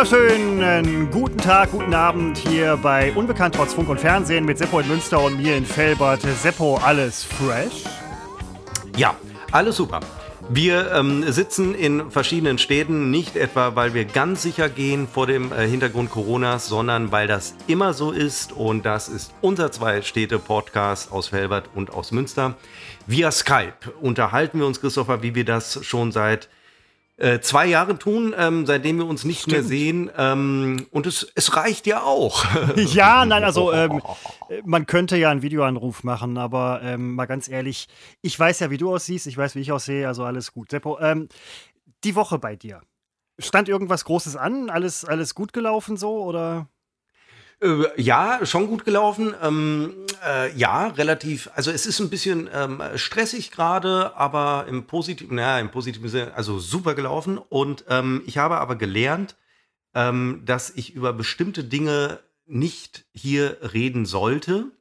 wunderschönen guten Tag, guten Abend hier bei Unbekannt trotz Funk und Fernsehen mit Seppo in Münster und mir in Felbert. Seppo, alles fresh? Ja, alles super. Wir ähm, sitzen in verschiedenen Städten, nicht etwa, weil wir ganz sicher gehen vor dem äh, Hintergrund Coronas, sondern weil das immer so ist. Und das ist unser Zwei-Städte-Podcast aus Felbert und aus Münster. Via Skype unterhalten wir uns, Christopher, wie wir das schon seit äh, zwei Jahre tun, ähm, seitdem wir uns nicht Stimmt. mehr sehen. Ähm, und es, es reicht ja auch. ja, nein, also ähm, man könnte ja einen Videoanruf machen, aber ähm, mal ganz ehrlich, ich weiß ja, wie du aussiehst, ich weiß, wie ich aussehe, also alles gut. Seppo, ähm, die Woche bei dir. Stand irgendwas Großes an? Alles, alles gut gelaufen so oder? Äh, ja, schon gut gelaufen. Ähm, äh, ja, relativ. Also es ist ein bisschen ähm, stressig gerade, aber im positiven, naja, im positiven Sinne, also super gelaufen. Und ähm, ich habe aber gelernt, ähm, dass ich über bestimmte Dinge nicht hier reden sollte.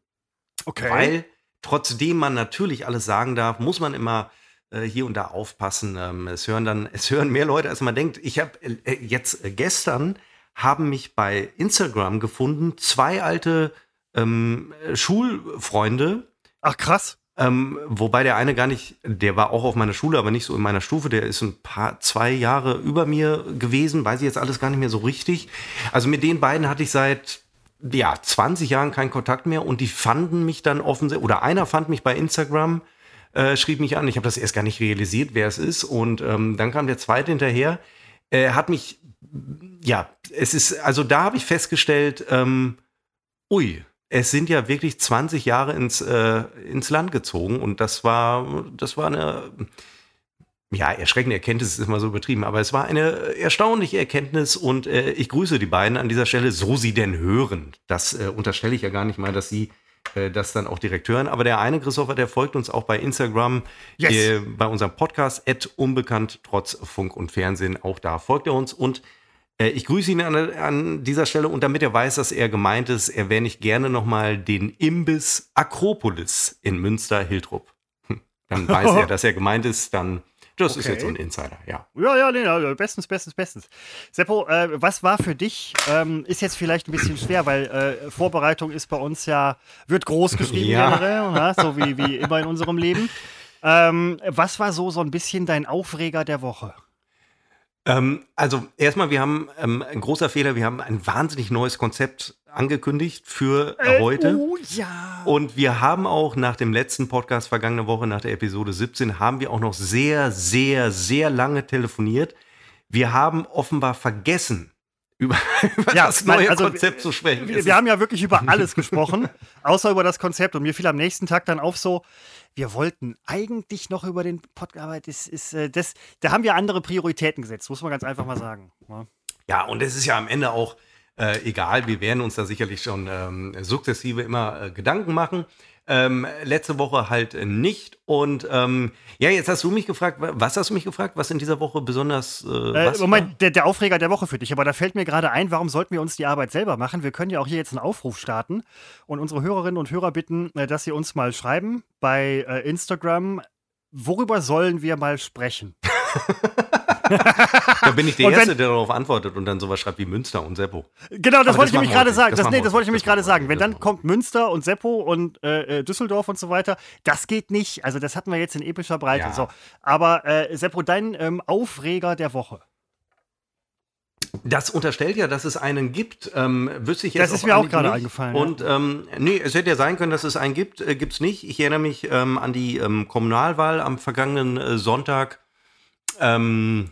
Okay. Weil trotzdem man natürlich alles sagen darf, muss man immer äh, hier und da aufpassen. Ähm, es hören dann, es hören mehr Leute, als man denkt. Ich habe äh, jetzt äh, gestern haben mich bei Instagram gefunden, zwei alte ähm, Schulfreunde. Ach krass. Ähm, wobei der eine gar nicht, der war auch auf meiner Schule, aber nicht so in meiner Stufe. Der ist ein paar, zwei Jahre über mir gewesen, weiß ich jetzt alles gar nicht mehr so richtig. Also mit den beiden hatte ich seit ja 20 Jahren keinen Kontakt mehr und die fanden mich dann offensichtlich, oder einer fand mich bei Instagram, äh, schrieb mich an. Ich habe das erst gar nicht realisiert, wer es ist. Und ähm, dann kam der zweite hinterher, äh, hat mich ja, es ist, also da habe ich festgestellt, ähm, ui, es sind ja wirklich 20 Jahre ins, äh, ins Land gezogen und das war, das war eine, ja, erschreckende Erkenntnis ist immer so übertrieben, aber es war eine erstaunliche Erkenntnis und äh, ich grüße die beiden an dieser Stelle, so sie denn hören. Das äh, unterstelle ich ja gar nicht mal, dass sie äh, das dann auch direkt hören. Aber der eine, Christopher, der folgt uns auch bei Instagram, yes. äh, bei unserem Podcast, unbekannt trotz Funk und Fernsehen. Auch da folgt er uns und äh, ich grüße ihn an, an, dieser Stelle und damit er weiß, dass er gemeint ist, erwähne ich gerne nochmal den Imbiss Akropolis in Münster-Hiltrup. Hm, dann weiß er, dass er gemeint ist, dann das okay. ist jetzt so ein Insider, ja. Ja, ja, nee, also bestens, bestens, bestens. Seppo, äh, was war für dich, ähm, ist jetzt vielleicht ein bisschen schwer, weil äh, Vorbereitung ist bei uns ja, wird groß geschrieben ja. generell, na, so wie, wie immer in unserem Leben. Ähm, was war so, so ein bisschen dein Aufreger der Woche? Ähm, also erstmal, wir haben ähm, ein großer Fehler, wir haben ein wahnsinnig neues Konzept angekündigt für äh, heute. Oh ja. Und wir haben auch nach dem letzten Podcast vergangene Woche, nach der Episode 17, haben wir auch noch sehr, sehr, sehr lange telefoniert. Wir haben offenbar vergessen, über, über ja, das neue also, Konzept zu sprechen. Wir, wir haben ja wirklich über alles gesprochen, außer über das Konzept. Und mir fiel am nächsten Tag dann auf so, wir wollten eigentlich noch über den Podcast, aber das ist, äh, das, da haben wir andere Prioritäten gesetzt, muss man ganz einfach mal sagen. Ja, ja und es ist ja am Ende auch äh, egal, wir werden uns da sicherlich schon ähm, sukzessive immer äh, Gedanken machen. Ähm, letzte Woche halt nicht. Und ähm, ja, jetzt hast du mich gefragt, was hast du mich gefragt, was in dieser Woche besonders. Äh, äh, Moment, der, der, Aufreger der Woche für dich. Aber da fällt mir gerade ein, warum sollten wir uns die Arbeit selber machen? Wir können ja auch hier jetzt einen Aufruf starten und unsere Hörerinnen und Hörer bitten, äh, dass sie uns mal schreiben bei äh, Instagram. Worüber sollen wir mal sprechen? da bin ich der Erste, wenn, der darauf antwortet und dann sowas schreibt wie Münster und Seppo. Genau, das wollte ich nämlich gerade sagen. Das, das, nee, das wollte ich nämlich gerade sagen. Wenn dann kommt Münster und Seppo und äh, äh, Düsseldorf und so weiter, das geht nicht. Also das hatten wir jetzt in epischer Breite. Ja. So. Aber äh, Seppo, dein ähm, Aufreger der Woche. Das unterstellt ja, dass es einen gibt. Ähm, wüsste ich jetzt das ist mir auch gerade eingefallen. Und ähm, nee, es hätte ja sein können, dass es einen gibt. Äh, gibt es nicht. Ich erinnere mich ähm, an die ähm, Kommunalwahl am vergangenen äh, Sonntag. Ähm,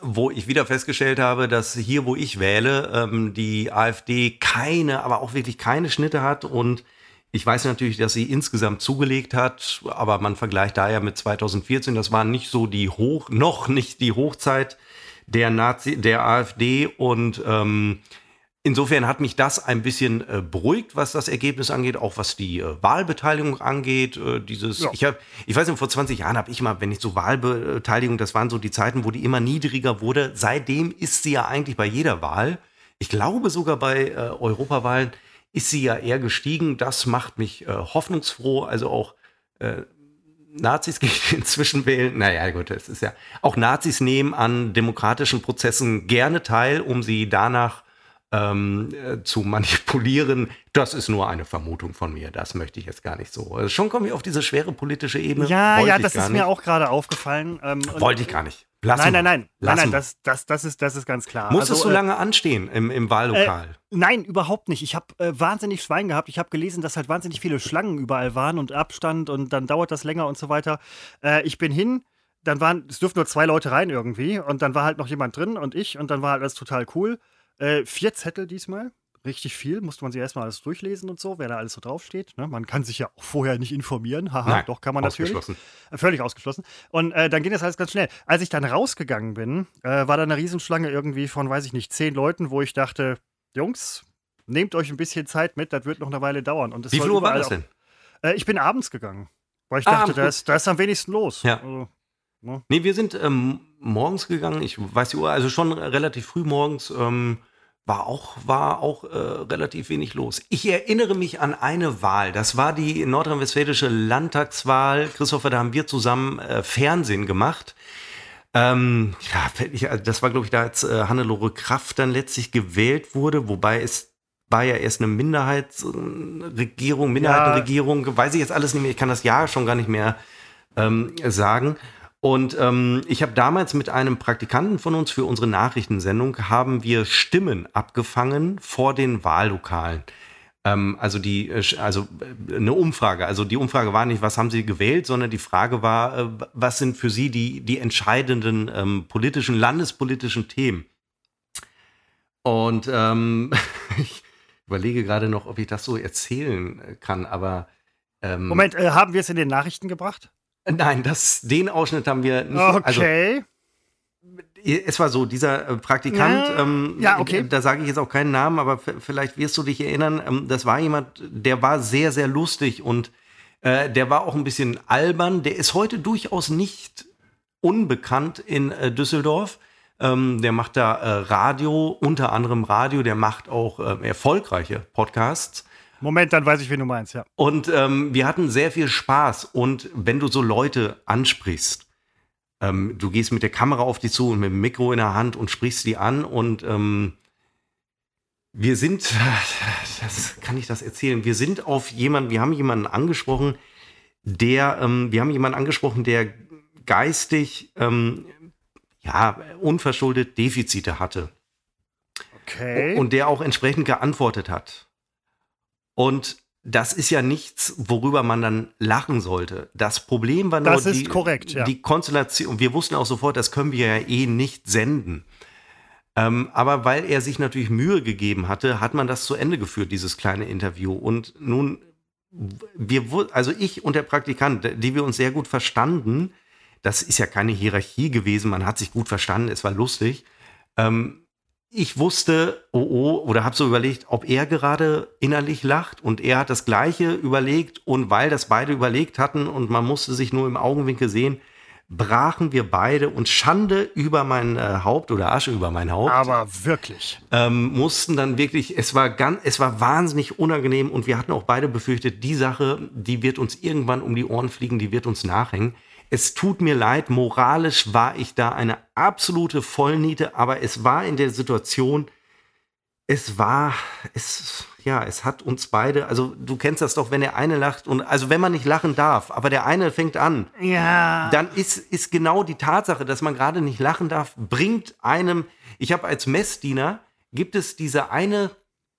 wo ich wieder festgestellt habe, dass hier, wo ich wähle, ähm, die AfD keine, aber auch wirklich keine Schnitte hat. Und ich weiß natürlich, dass sie insgesamt zugelegt hat, aber man vergleicht da ja mit 2014, das war nicht so die Hoch, noch nicht die Hochzeit der Nazi, der AfD und ähm, Insofern hat mich das ein bisschen äh, beruhigt, was das Ergebnis angeht, auch was die äh, Wahlbeteiligung angeht. Äh, dieses, ja. ich, hab, ich weiß nicht, vor 20 Jahren habe ich mal, wenn ich so Wahlbeteiligung, das waren so die Zeiten, wo die immer niedriger wurde. Seitdem ist sie ja eigentlich bei jeder Wahl. Ich glaube sogar bei äh, Europawahlen ist sie ja eher gestiegen. Das macht mich äh, hoffnungsfroh. Also auch äh, Nazis gehen inzwischen wählen. Naja, gut, das ist ja. Auch Nazis nehmen an demokratischen Prozessen gerne teil, um sie danach ähm, äh, zu manipulieren. Das ist nur eine Vermutung von mir. Das möchte ich jetzt gar nicht so. Also schon kommen wir auf diese schwere politische Ebene. Ja, Wollte ja, das ist nicht. mir auch gerade aufgefallen. Ähm, Wollte ich gar nicht. Lass nein, nein, nein, nein, nein, das, das, das, ist, das ist ganz klar. Musstest also, du lange anstehen im, im Wahllokal? Äh, nein, überhaupt nicht. Ich habe äh, wahnsinnig Schwein gehabt. Ich habe gelesen, dass halt wahnsinnig viele Schlangen überall waren und Abstand und dann dauert das länger und so weiter. Äh, ich bin hin, dann waren, es durften nur zwei Leute rein irgendwie und dann war halt noch jemand drin und ich und dann war halt alles total cool. Äh, vier Zettel diesmal richtig viel, musste man sich erstmal alles durchlesen und so, wer da alles so draufsteht. Ne? Man kann sich ja auch vorher nicht informieren. Haha, Nein, doch kann man natürlich. Äh, völlig ausgeschlossen. Und äh, dann ging das alles ganz schnell. Als ich dann rausgegangen bin, äh, war da eine Riesenschlange irgendwie von, weiß ich nicht, zehn Leuten, wo ich dachte, Jungs, nehmt euch ein bisschen Zeit mit, das wird noch eine Weile dauern. Und Wie viel Uhr war das denn? Auch, äh, ich bin abends gegangen, weil ich ah, dachte, da ist, da ist am wenigsten los. Ja. Also, ne? Nee, wir sind ähm, morgens gegangen, ich weiß die Uhr, also schon relativ früh morgens. Ähm, war auch, war auch äh, relativ wenig los. Ich erinnere mich an eine Wahl. Das war die nordrhein-westfälische Landtagswahl. Christopher, da haben wir zusammen äh, Fernsehen gemacht. Ähm, ja, also das war, glaube ich, da als äh, Hannelore Kraft dann letztlich gewählt wurde, wobei es war ja erst eine Minderheitsregierung, Minderheitenregierung, ja. weiß ich jetzt alles nicht mehr, ich kann das Jahr schon gar nicht mehr ähm, sagen. Und ähm, ich habe damals mit einem Praktikanten von uns für unsere Nachrichtensendung haben wir Stimmen abgefangen vor den Wahllokalen. Ähm, also die, äh, also äh, eine Umfrage. Also die Umfrage war nicht, was haben Sie gewählt, sondern die Frage war, äh, was sind für Sie die die entscheidenden ähm, politischen, landespolitischen Themen? Und ähm, ich überlege gerade noch, ob ich das so erzählen kann, aber ähm, Moment, äh, haben wir es in den Nachrichten gebracht? Nein, das, den Ausschnitt haben wir nicht. Also okay. Also, es war so, dieser äh, Praktikant, ja, ähm, ja okay. da sage ich jetzt auch keinen Namen, aber vielleicht wirst du dich erinnern, ähm, das war jemand, der war sehr, sehr lustig und äh, der war auch ein bisschen albern. Der ist heute durchaus nicht unbekannt in äh, Düsseldorf. Ähm, der macht da äh, Radio, unter anderem Radio, der macht auch äh, erfolgreiche Podcasts. Moment, dann weiß ich, wen du meinst, ja. Und ähm, wir hatten sehr viel Spaß. Und wenn du so Leute ansprichst, ähm, du gehst mit der Kamera auf die zu und mit dem Mikro in der Hand und sprichst die an und ähm, wir sind, das kann ich das erzählen, wir sind auf jemanden, wir haben jemanden angesprochen, der, ähm, wir haben jemanden angesprochen, der geistig, ähm, ja, unverschuldet Defizite hatte. Okay. Und der auch entsprechend geantwortet hat. Und das ist ja nichts, worüber man dann lachen sollte. Das Problem war nur das die, korrekt, ja. die Konstellation. Wir wussten auch sofort, das können wir ja eh nicht senden. Ähm, aber weil er sich natürlich Mühe gegeben hatte, hat man das zu Ende geführt, dieses kleine Interview. Und nun, wir, also ich und der Praktikant, die wir uns sehr gut verstanden, das ist ja keine Hierarchie gewesen, man hat sich gut verstanden, es war lustig. Ähm, ich wusste, oh oh, oder habe so überlegt, ob er gerade innerlich lacht und er hat das Gleiche überlegt und weil das beide überlegt hatten und man musste sich nur im Augenwinkel sehen, brachen wir beide und Schande über mein äh, Haupt oder Asche über mein Haupt. Aber wirklich. Ähm, mussten dann wirklich, es war ganz, es war wahnsinnig unangenehm und wir hatten auch beide befürchtet, die Sache, die wird uns irgendwann um die Ohren fliegen, die wird uns nachhängen. Es tut mir leid, moralisch war ich da eine absolute Vollniete, aber es war in der Situation, es war, es, ja, es hat uns beide, also du kennst das doch, wenn der eine lacht und, also wenn man nicht lachen darf, aber der eine fängt an, ja. dann ist, ist genau die Tatsache, dass man gerade nicht lachen darf, bringt einem, ich habe als Messdiener, gibt es diese eine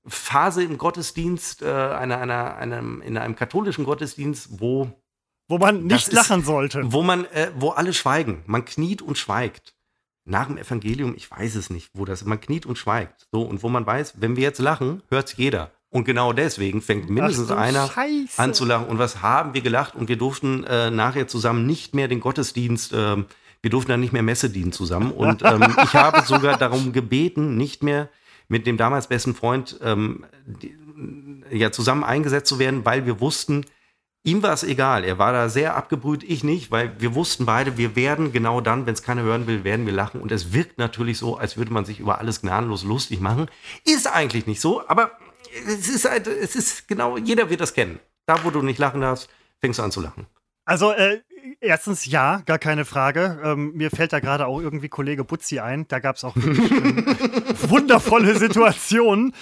Phase im Gottesdienst, äh, einer, einer, einem, in einem katholischen Gottesdienst, wo wo man nicht ist, lachen sollte. Wo man, äh, wo alle schweigen. Man kniet und schweigt. Nach dem Evangelium, ich weiß es nicht, wo das, man kniet und schweigt. So, und wo man weiß, wenn wir jetzt lachen, hört es jeder. Und genau deswegen fängt mindestens einer Scheiße. an zu lachen. Und was haben wir gelacht? Und wir durften äh, nachher zusammen nicht mehr den Gottesdienst, äh, wir durften dann nicht mehr Messe dienen zusammen. Und ähm, ich habe sogar darum gebeten, nicht mehr mit dem damals besten Freund ähm, die, ja, zusammen eingesetzt zu werden, weil wir wussten, Ihm war es egal, er war da sehr abgebrüht, ich nicht, weil wir wussten beide, wir werden genau dann, wenn es keiner hören will, werden wir lachen. Und es wirkt natürlich so, als würde man sich über alles gnadenlos lustig machen. Ist eigentlich nicht so, aber es ist halt, es ist genau, jeder wird das kennen. Da, wo du nicht lachen darfst, fängst du an zu lachen. Also, äh, Erstens ja, gar keine Frage. Ähm, mir fällt da gerade auch irgendwie Kollege Butzi ein. Da gab es auch wundervolle Situationen,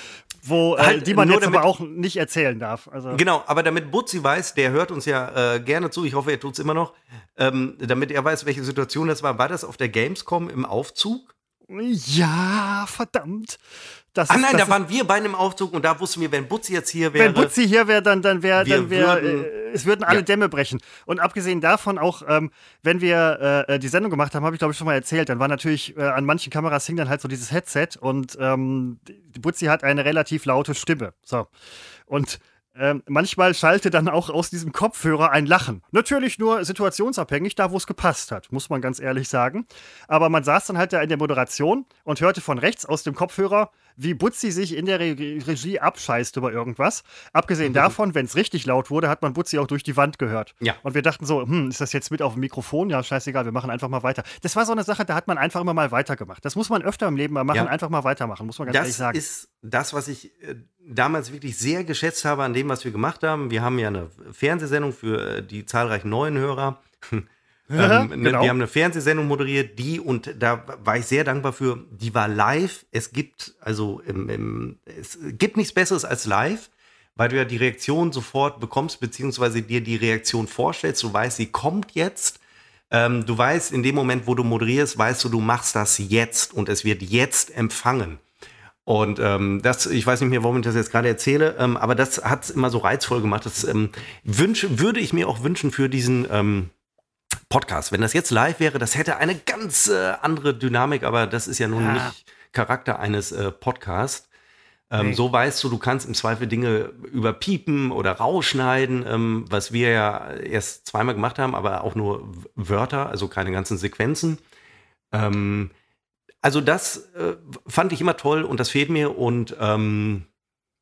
wo, äh, halt, die man jetzt aber auch nicht erzählen darf. Also genau, aber damit Butzi weiß, der hört uns ja äh, gerne zu, ich hoffe, er tut es immer noch, ähm, damit er weiß, welche Situation das war. War das auf der Gamescom im Aufzug? Ja, verdammt. Das ah nein, da waren wir bei einem Aufzug und da wussten wir, wenn Butzi jetzt hier wäre. Wenn Butzi hier wäre, dann, dann wäre, dann wäre, äh, es würden alle ja. Dämme brechen. Und abgesehen davon auch, ähm, wenn wir äh, die Sendung gemacht haben, habe ich glaube ich schon mal erzählt, dann war natürlich äh, an manchen Kameras hing dann halt so dieses Headset und ähm, Butzi hat eine relativ laute Stimme. So. Und ähm, manchmal schalte dann auch aus diesem Kopfhörer ein Lachen. Natürlich nur situationsabhängig, da wo es gepasst hat, muss man ganz ehrlich sagen. Aber man saß dann halt da in der Moderation und hörte von rechts aus dem Kopfhörer, wie Butzi sich in der Re Regie abscheißt über irgendwas. Abgesehen mhm. davon, wenn es richtig laut wurde, hat man Butzi auch durch die Wand gehört. Ja. Und wir dachten so, hm, ist das jetzt mit auf dem Mikrofon? Ja, scheißegal, wir machen einfach mal weiter. Das war so eine Sache, da hat man einfach immer mal weitergemacht. Das muss man öfter im Leben mal machen, ja. einfach mal weitermachen, muss man ganz das ehrlich sagen. Das ist das, was ich äh, damals wirklich sehr geschätzt habe an dem, was wir gemacht haben. Wir haben ja eine Fernsehsendung für äh, die zahlreichen neuen Hörer. Ähm, ne, genau. Wir haben eine Fernsehsendung moderiert, die, und da war ich sehr dankbar für, die war live. Es gibt, also im, im, es gibt nichts Besseres als live, weil du ja die Reaktion sofort bekommst, beziehungsweise dir die Reaktion vorstellst. Du weißt, sie kommt jetzt. Ähm, du weißt, in dem Moment, wo du moderierst, weißt du, du machst das jetzt und es wird jetzt empfangen. Und ähm, das, ich weiß nicht mehr, warum ich das jetzt gerade erzähle, ähm, aber das hat es immer so reizvoll gemacht. Das ähm, wünsch, würde ich mir auch wünschen für diesen ähm, Podcast. Wenn das jetzt live wäre, das hätte eine ganz äh, andere Dynamik, aber das ist ja nun ja. nicht Charakter eines äh, Podcasts. Ähm, nee. So weißt du, du kannst im Zweifel Dinge überpiepen oder rausschneiden, ähm, was wir ja erst zweimal gemacht haben, aber auch nur Wörter, also keine ganzen Sequenzen. Ähm, also das äh, fand ich immer toll und das fehlt mir und ähm,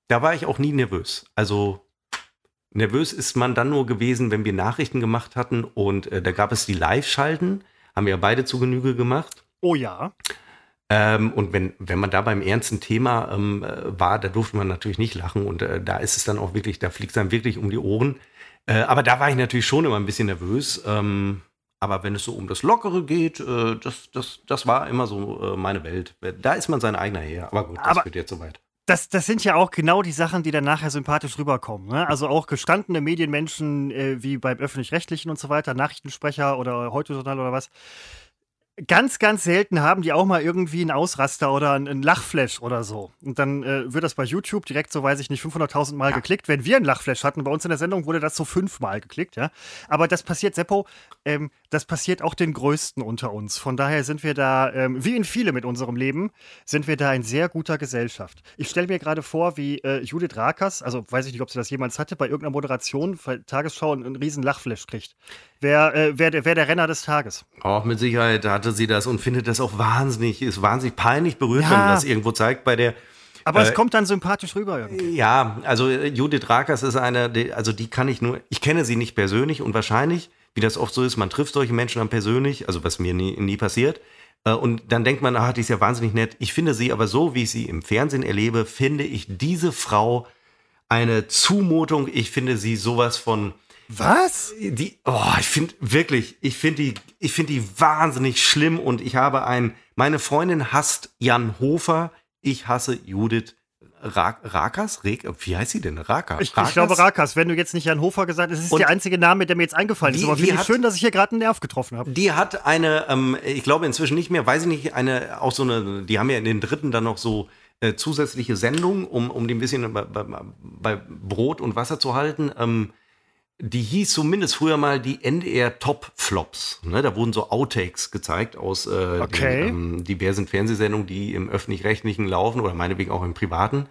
da war ich auch nie nervös. Also Nervös ist man dann nur gewesen, wenn wir Nachrichten gemacht hatten und äh, da gab es die Live-Schalten, haben wir ja beide zu Genüge gemacht. Oh ja. Ähm, und wenn, wenn man da beim ernsten Thema ähm, äh, war, da durfte man natürlich nicht lachen und äh, da ist es dann auch wirklich, da fliegt es dann wirklich um die Ohren. Äh, aber da war ich natürlich schon immer ein bisschen nervös. Ähm, aber wenn es so um das Lockere geht, äh, das, das, das war immer so äh, meine Welt. Da ist man sein eigener Herr. Aber gut, das aber, wird jetzt soweit das, das sind ja auch genau die Sachen, die dann nachher sympathisch rüberkommen. Ne? Also auch gestandene Medienmenschen äh, wie beim Öffentlich-Rechtlichen und so weiter, Nachrichtensprecher oder Heute-Journal oder was, ganz, ganz selten haben die auch mal irgendwie einen Ausraster oder einen Lachflash oder so. Und dann äh, wird das bei YouTube direkt so, weiß ich nicht, 500.000 Mal ja. geklickt. Wenn wir einen Lachflash hatten, bei uns in der Sendung wurde das so fünfmal geklickt, ja. Aber das passiert, Seppo, ähm, das passiert auch den Größten unter uns. Von daher sind wir da, ähm, wie in viele mit unserem Leben, sind wir da in sehr guter Gesellschaft. Ich stelle mir gerade vor, wie äh, Judith Rakers, also weiß ich nicht, ob sie das jemals hatte, bei irgendeiner Moderation bei Tagesschau einen, einen riesen Lachflash kriegt. Wer, äh, wer, wer der Renner des Tages? Auch mit Sicherheit hatte sie das und findet das auch wahnsinnig, ist wahnsinnig peinlich berührt, ja. wenn man das irgendwo zeigt bei der. Aber äh, es kommt dann sympathisch rüber. Irgendwie. Ja, also äh, Judith Rakers ist eine, die, also die kann ich nur, ich kenne sie nicht persönlich und wahrscheinlich, wie das oft so ist, man trifft solche Menschen dann persönlich, also was mir nie, nie passiert. Äh, und dann denkt man, ach, die ist ja wahnsinnig nett. Ich finde sie aber so, wie ich sie im Fernsehen erlebe, finde ich diese Frau eine Zumutung. Ich finde sie sowas von was? Die, oh, ich finde wirklich, ich finde die, ich finde die wahnsinnig schlimm und ich habe ein, meine Freundin hasst Jan Hofer, ich hasse Judith Rakas? Wie heißt sie denn? Rakas? Ich, ich, glaube Rakas. Wenn du jetzt nicht Jan Hofer gesagt hast, das ist und der einzige Name, der mir jetzt eingefallen die, ist. Aber finde ich schön, dass ich hier gerade einen Nerv getroffen habe. Die hat eine, ähm, ich glaube inzwischen nicht mehr, weiß ich nicht, eine, auch so eine, die haben ja in den dritten dann noch so äh, zusätzliche Sendungen, um, um die ein bisschen bei, bei, bei Brot und Wasser zu halten. Ähm, die hieß zumindest früher mal die NDR Top Flops. Ne, da wurden so Outtakes gezeigt aus äh, okay. den, ähm, diversen Fernsehsendungen, die im öffentlich-rechtlichen laufen oder meinetwegen auch im privaten.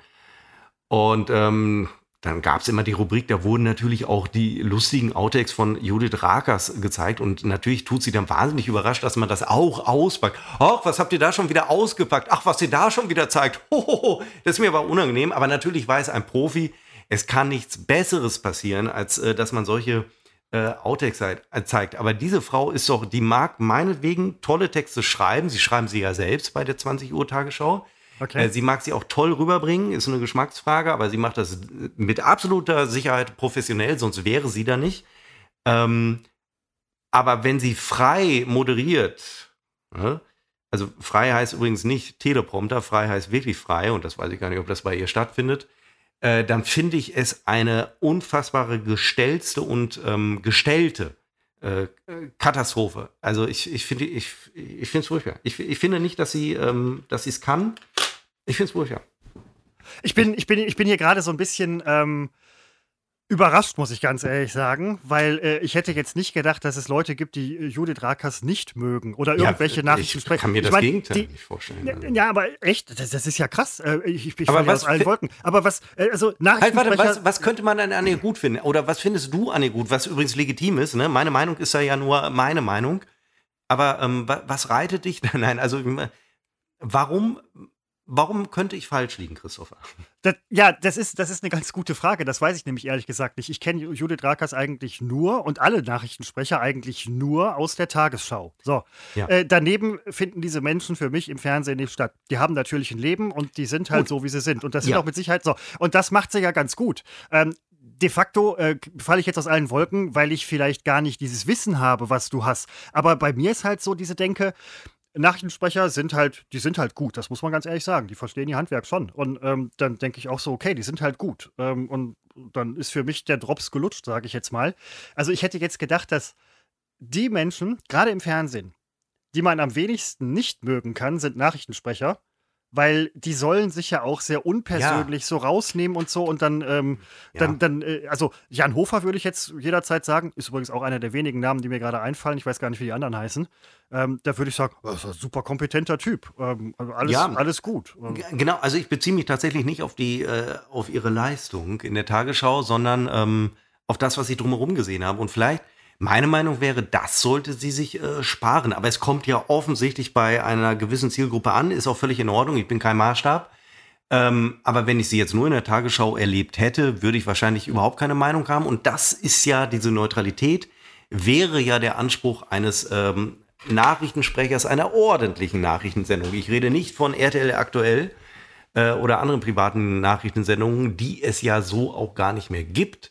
Und ähm, dann gab es immer die Rubrik, da wurden natürlich auch die lustigen Outtakes von Judith Rakers gezeigt. Und natürlich tut sie dann wahnsinnig überrascht, dass man das auch auspackt. Ach, was habt ihr da schon wieder ausgepackt? Ach, was ihr da schon wieder zeigt. Hohoho. Das ist mir aber unangenehm. Aber natürlich weiß ein Profi, es kann nichts Besseres passieren, als äh, dass man solche äh, Outtakes äh, zeigt. Aber diese Frau ist doch, die mag meinetwegen tolle Texte schreiben. Sie schreiben sie ja selbst bei der 20 Uhr Tagesschau. Okay. Äh, sie mag sie auch toll rüberbringen, ist eine Geschmacksfrage, aber sie macht das mit absoluter Sicherheit professionell, sonst wäre sie da nicht. Ähm, aber wenn sie frei moderiert, ne? also frei heißt übrigens nicht Teleprompter, frei heißt wirklich frei und das weiß ich gar nicht, ob das bei ihr stattfindet, äh, dann finde ich es eine unfassbare gestellte und ähm, gestellte äh, Katastrophe. Also ich, ich finde ich, ich es furchtbar. Ich, ich finde nicht, dass sie ähm, es kann. Ich finde es furchtbar. Ich bin, ich, bin, ich bin hier gerade so ein bisschen ähm, Überrascht, muss ich ganz ehrlich sagen, weil äh, ich hätte jetzt nicht gedacht, dass es Leute gibt, die äh, Judith Rakers nicht mögen oder irgendwelche ja, Nachrichten sprechen. Ich kann mir das ich mein, Gegenteil die, nicht vorstellen. Ja, ja, aber echt, das, das, ist ja krass. Äh, ich ich aber was, aus allen Wolken. Aber was, äh, also Nachrichten halt, warte, was, was, könnte man an Anne gut finden? Oder was findest du Anne gut, was übrigens legitim ist? Ne? Meine Meinung ist ja nur meine Meinung. Aber ähm, was reitet dich? Nein, also warum Warum könnte ich falsch liegen, Christopher? Das, ja, das ist, das ist eine ganz gute Frage. Das weiß ich nämlich ehrlich gesagt nicht. Ich kenne Judith Rakers eigentlich nur und alle Nachrichtensprecher eigentlich nur aus der Tagesschau. So. Ja. Äh, daneben finden diese Menschen für mich im Fernsehen nicht statt. Die haben natürlich ein Leben und die sind halt gut. so, wie sie sind. Und das sind ja. auch mit Sicherheit so. Und das macht sie ja ganz gut. Ähm, de facto äh, falle ich jetzt aus allen Wolken, weil ich vielleicht gar nicht dieses Wissen habe, was du hast. Aber bei mir ist halt so diese Denke, Nachrichtensprecher sind halt, die sind halt gut, das muss man ganz ehrlich sagen. Die verstehen ihr Handwerk schon. Und ähm, dann denke ich auch so, okay, die sind halt gut. Ähm, und dann ist für mich der Drops gelutscht, sage ich jetzt mal. Also ich hätte jetzt gedacht, dass die Menschen, gerade im Fernsehen, die man am wenigsten nicht mögen kann, sind Nachrichtensprecher weil die sollen sich ja auch sehr unpersönlich ja. so rausnehmen und so und dann, ähm, ja. dann, dann äh, also Jan Hofer würde ich jetzt jederzeit sagen, ist übrigens auch einer der wenigen Namen, die mir gerade einfallen, ich weiß gar nicht, wie die anderen heißen, ähm, da würde ich sagen, das ist ein super kompetenter Typ, ähm, also alles, ja. alles gut. Genau, also ich beziehe mich tatsächlich nicht auf die, äh, auf ihre Leistung in der Tagesschau, sondern ähm, auf das, was sie drumherum gesehen haben und vielleicht meine Meinung wäre, das sollte sie sich äh, sparen. Aber es kommt ja offensichtlich bei einer gewissen Zielgruppe an, ist auch völlig in Ordnung. Ich bin kein Maßstab. Ähm, aber wenn ich sie jetzt nur in der Tagesschau erlebt hätte, würde ich wahrscheinlich überhaupt keine Meinung haben. Und das ist ja diese Neutralität, wäre ja der Anspruch eines ähm, Nachrichtensprechers einer ordentlichen Nachrichtensendung. Ich rede nicht von RTL aktuell äh, oder anderen privaten Nachrichtensendungen, die es ja so auch gar nicht mehr gibt.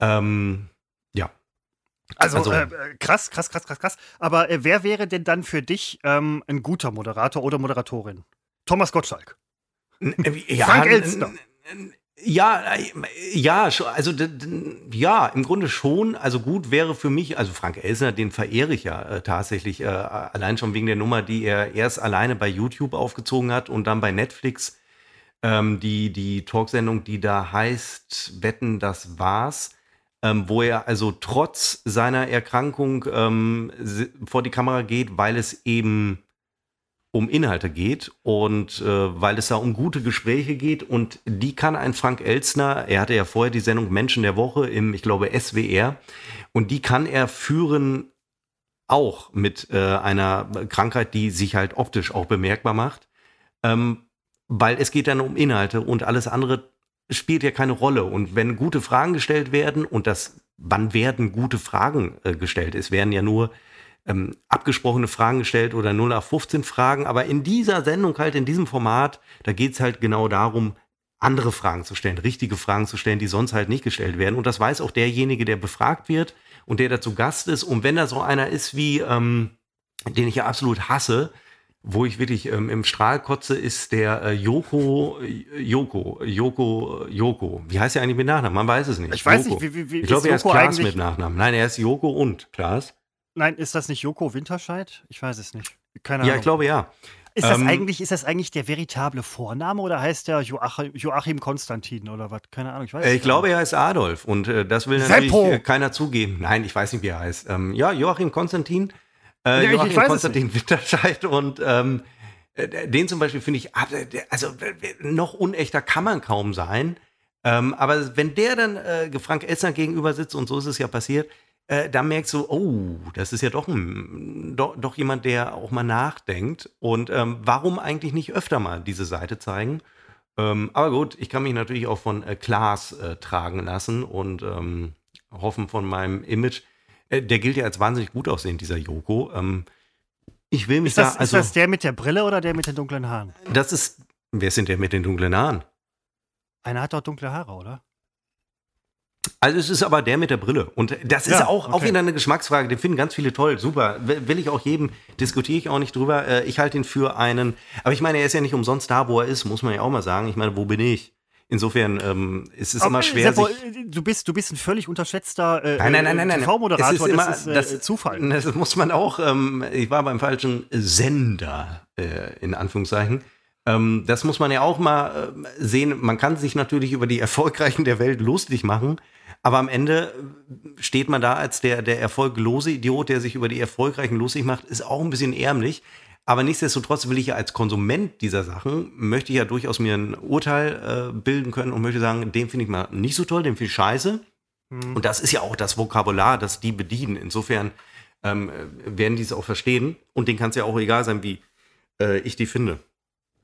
Ähm, also, also äh, krass, krass, krass, krass, krass. Aber äh, wer wäre denn dann für dich ähm, ein guter Moderator oder Moderatorin? Thomas Gottschalk. Äh, ja, Frank Elstner. Ja, äh, ja, also ja, im Grunde schon. Also gut wäre für mich, also Frank Elsner, den verehre ich ja äh, tatsächlich, äh, allein schon wegen der Nummer, die er erst alleine bei YouTube aufgezogen hat und dann bei Netflix ähm, die, die Talksendung, die da heißt Wetten, das war's ähm, wo er also trotz seiner Erkrankung ähm, vor die Kamera geht, weil es eben um Inhalte geht und äh, weil es da um gute Gespräche geht. Und die kann ein Frank Elzner, er hatte ja vorher die Sendung Menschen der Woche im, ich glaube, SWR und die kann er führen auch mit äh, einer Krankheit, die sich halt optisch auch bemerkbar macht, ähm, weil es geht dann um Inhalte und alles andere spielt ja keine Rolle. Und wenn gute Fragen gestellt werden, und das, wann werden gute Fragen äh, gestellt? Es werden ja nur ähm, abgesprochene Fragen gestellt oder 0 auf 15 Fragen. Aber in dieser Sendung, halt in diesem Format, da geht es halt genau darum, andere Fragen zu stellen, richtige Fragen zu stellen, die sonst halt nicht gestellt werden. Und das weiß auch derjenige, der befragt wird und der dazu Gast ist. Und wenn da so einer ist wie, ähm, den ich ja absolut hasse, wo ich wirklich ähm, im Strahl kotze, ist der äh, Joko, Joko, Joko, Joko. Wie heißt er eigentlich mit Nachnamen? Man weiß es nicht. Ich weiß Joko. nicht, wie, wie, Ich glaube, er ist Klaas mit Nachnamen. Nein, er ist Joko und Klaas. Nein, ist das nicht Joko Winterscheid? Ich weiß es nicht. Keine Ahnung. Ja, ich glaube ja. Ist das, ähm, eigentlich, ist das eigentlich der veritable Vorname oder heißt der Joachim, Joachim Konstantin oder was? Keine Ahnung, ich weiß äh, Ich glaube, er heißt Adolf und äh, das will natürlich Seppo. keiner zugeben. Nein, ich weiß nicht, wie er heißt. Ähm, ja, Joachim Konstantin äh, Joachim ich, ich Konstantin Winterscheid und ähm, äh, den zum Beispiel finde ich, ah, also noch unechter kann man kaum sein. Ähm, aber wenn der dann äh, Frank Elsner gegenüber sitzt, und so ist es ja passiert, äh, da merkst du, oh, das ist ja doch, ein, doch, doch jemand, der auch mal nachdenkt. Und ähm, warum eigentlich nicht öfter mal diese Seite zeigen? Ähm, aber gut, ich kann mich natürlich auch von äh, Klaas äh, tragen lassen und ähm, hoffen von meinem Image. Äh, der gilt ja als wahnsinnig gut aussehend, dieser Joko. Ähm, ich will mich ist das, da, also, ist das der mit der Brille oder der mit den dunklen Haaren? Das ist, wer sind der mit den dunklen Haaren? Einer hat doch dunkle Haare, oder? Also es ist aber der mit der Brille. Und das ist Ja, auch, auch okay. wieder eine Geschmacksfrage. Den finden ganz viele toll. Super. Will will ich auch jedem, diskutiere ich auch nicht drüber. Äh, Ich halte ihn für einen, aber ich meine, er ist ja nicht umsonst da, wo er ist, muss man ja auch mal sagen. Ich meine, wo bin ich? Insofern ähm, ist es immer schwer, Seppo, äh, du bist, du bist ein völlig unterschätzter äh, Nein, nein, nein, nein. TV-Moderator. Es ist immer- das ist äh, das- Zufall. Das muss man auch, ähm, ich war beim falschen Sender, äh, in Anführungszeichen. Ähm, das muss man ja auch mal ähm, sehen. Man kann sich natürlich über die Erfolgreichen der Welt lustig machen, aber am Ende äh, steht man da als der, der erfolglose Idiot, der sich über die Erfolgreichen lustig macht, ist auch ein bisschen ärmlich. Aber nichtsdestotrotz will ich ja als Konsument dieser Sachen, möchte ich ja durchaus mir ein Urteil äh, bilden können und möchte sagen, den finde ich mal nicht so toll, den finde ich scheiße. Und das ist ja auch das Vokabular, das die bedienen. Insofern ähm, äh, werden die es auch verstehen. Und denen kann es ja auch egal sein, wie äh, ich die finde.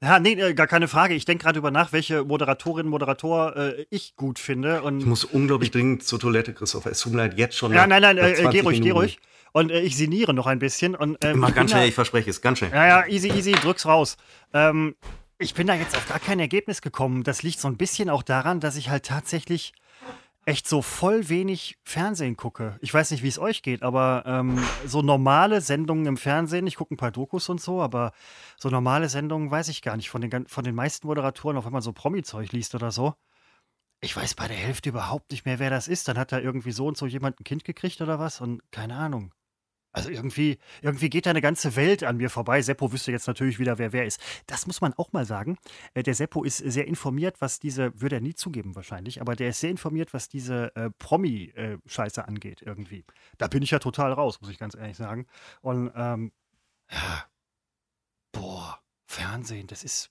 Ja, nee, äh, gar keine Frage. Ich denke gerade über nach, welche Moderatorinnen, Moderator äh, ich gut finde. Und Ich muss unglaublich dringend zur Toilette, Christopher. Es tut mir leid, jetzt schon. ja, nach- nein, nein, äh, äh, 20 geh ruhig, geh Minuten. ruhig. Und äh, ich sinniere noch ein bisschen. Und, ähm, Mach ganz schnell, da- ich verspreche es, ganz schnell. Ja, ja, easy, easy, drück's raus. Ähm, ich bin da jetzt auf gar kein Ergebnis gekommen. Das liegt so ein bisschen auch daran, dass ich halt tatsächlich echt so voll wenig Fernsehen gucke. Ich weiß nicht, wie es euch geht, aber ähm, so normale Sendungen im Fernsehen, ich gucke ein paar Dokus und so, aber so normale Sendungen weiß ich gar nicht. Von den, von den meisten Moderatoren, auch wenn man so Promi-Zeug liest oder so. Ich weiß bei der Hälfte überhaupt nicht mehr, wer das ist. Dann hat da irgendwie so und so jemand ein Kind gekriegt oder was und keine Ahnung. Also irgendwie, irgendwie geht da eine ganze Welt an mir vorbei. Seppo wüsste jetzt natürlich wieder, wer wer ist. Das muss man auch mal sagen. Äh, Der Seppo ist sehr informiert, was diese, würde er nie zugeben wahrscheinlich, aber der ist sehr informiert, was diese äh, Promi-Scheiße angeht irgendwie. Da bin ich ja total raus, muss ich ganz ehrlich sagen. Und ähm, ja, boah, Fernsehen, das ist,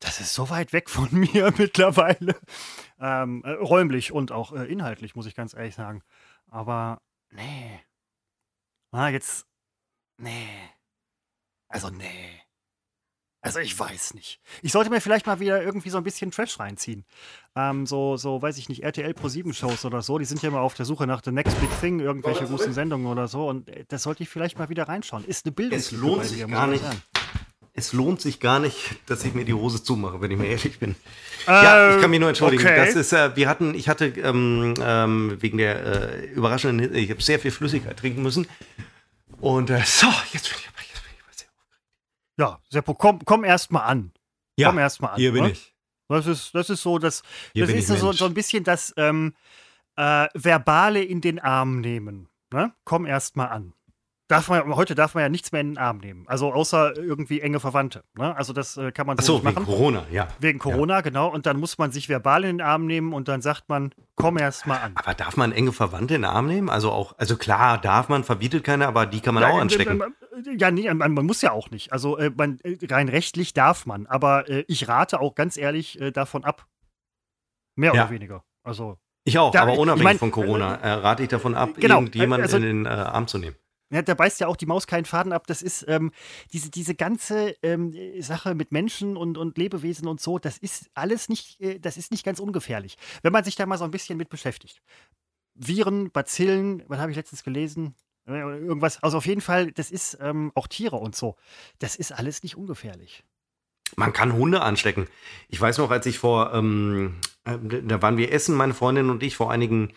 das ist so weit weg von mir mittlerweile. Ähm, äh, räumlich und auch äh, inhaltlich, muss ich ganz ehrlich sagen. Aber nee. Ah, jetzt. Nee. Also, nee. Also, ich weiß nicht. Ich sollte mir vielleicht mal wieder irgendwie so ein bisschen Trash reinziehen. Ähm, so, so, weiß ich nicht, RTL Pro 7 Shows oder so. Die sind ja immer auf der Suche nach The Next Big Thing, irgendwelche großen Sendungen oder so. Und äh, das sollte ich vielleicht mal wieder reinschauen. Ist eine Bildung. Es lohnt sich gar nicht. Es lohnt sich gar nicht, dass ich mir die Hose zumache, wenn ich mir ehrlich bin. ja, ich kann mich nur entschuldigen. okay. Das ist, äh, wir hatten, ich hatte ähm, ähm, wegen der äh, überraschenden, Hitze- ich habe sehr viel Flüssigkeit trinken müssen. Und äh, so, jetzt bin ich aber, jetzt bin ich aber sehr Ja, Seppo, komm, komm erst mal an. Ja, komm erst mal an. Hier bin ne? ich. Das ist, das ist so, das, Hier das ist so, so ein bisschen das ähm, äh, Verbale in den Arm nehmen. Ne? Komm erst mal an. Darf man, heute darf man ja nichts mehr in den Arm nehmen. Also außer irgendwie enge Verwandte. Ne? Also das äh, kann man so Achso, nicht wegen machen. Corona, ja. Wegen Corona, genau. Und dann muss man sich verbal in den Arm nehmen und dann sagt man, komm erst mal an. Aber darf man enge Verwandte in den Arm nehmen? Also auch, also klar, darf man, verbietet keiner, aber die kann man auch Ja, anstecken. äh, Ja, nee, man, man muss ja auch nicht. Also äh, man, äh, rein rechtlich darf man. Aber äh, ich rate auch ganz ehrlich äh, davon ab. Mehr Ja. oder weniger. Also Ich auch, Da- aber ich unabhängig mein, von Corona äh, rate ich davon ab, genau, irgendjemanden also- in den äh, Arm zu nehmen. Ja, da beißt ja auch die Maus keinen Faden ab. Das ist ähm, diese, diese ganze ähm, Sache mit Menschen und, und Lebewesen und so, das ist alles nicht, äh, das ist nicht ganz ungefährlich. Wenn man sich da mal so ein bisschen mit beschäftigt. Viren, Bazillen, was habe ich letztens gelesen? Äh, Irgendwas, also auf jeden Fall, das ist ähm, auch Tiere und so. Das ist alles nicht ungefährlich. Man kann Hunde anstecken. Ich weiß noch, als ich vor, ähm, äh, da waren wir essen, meine Freundin und ich, vor einigen,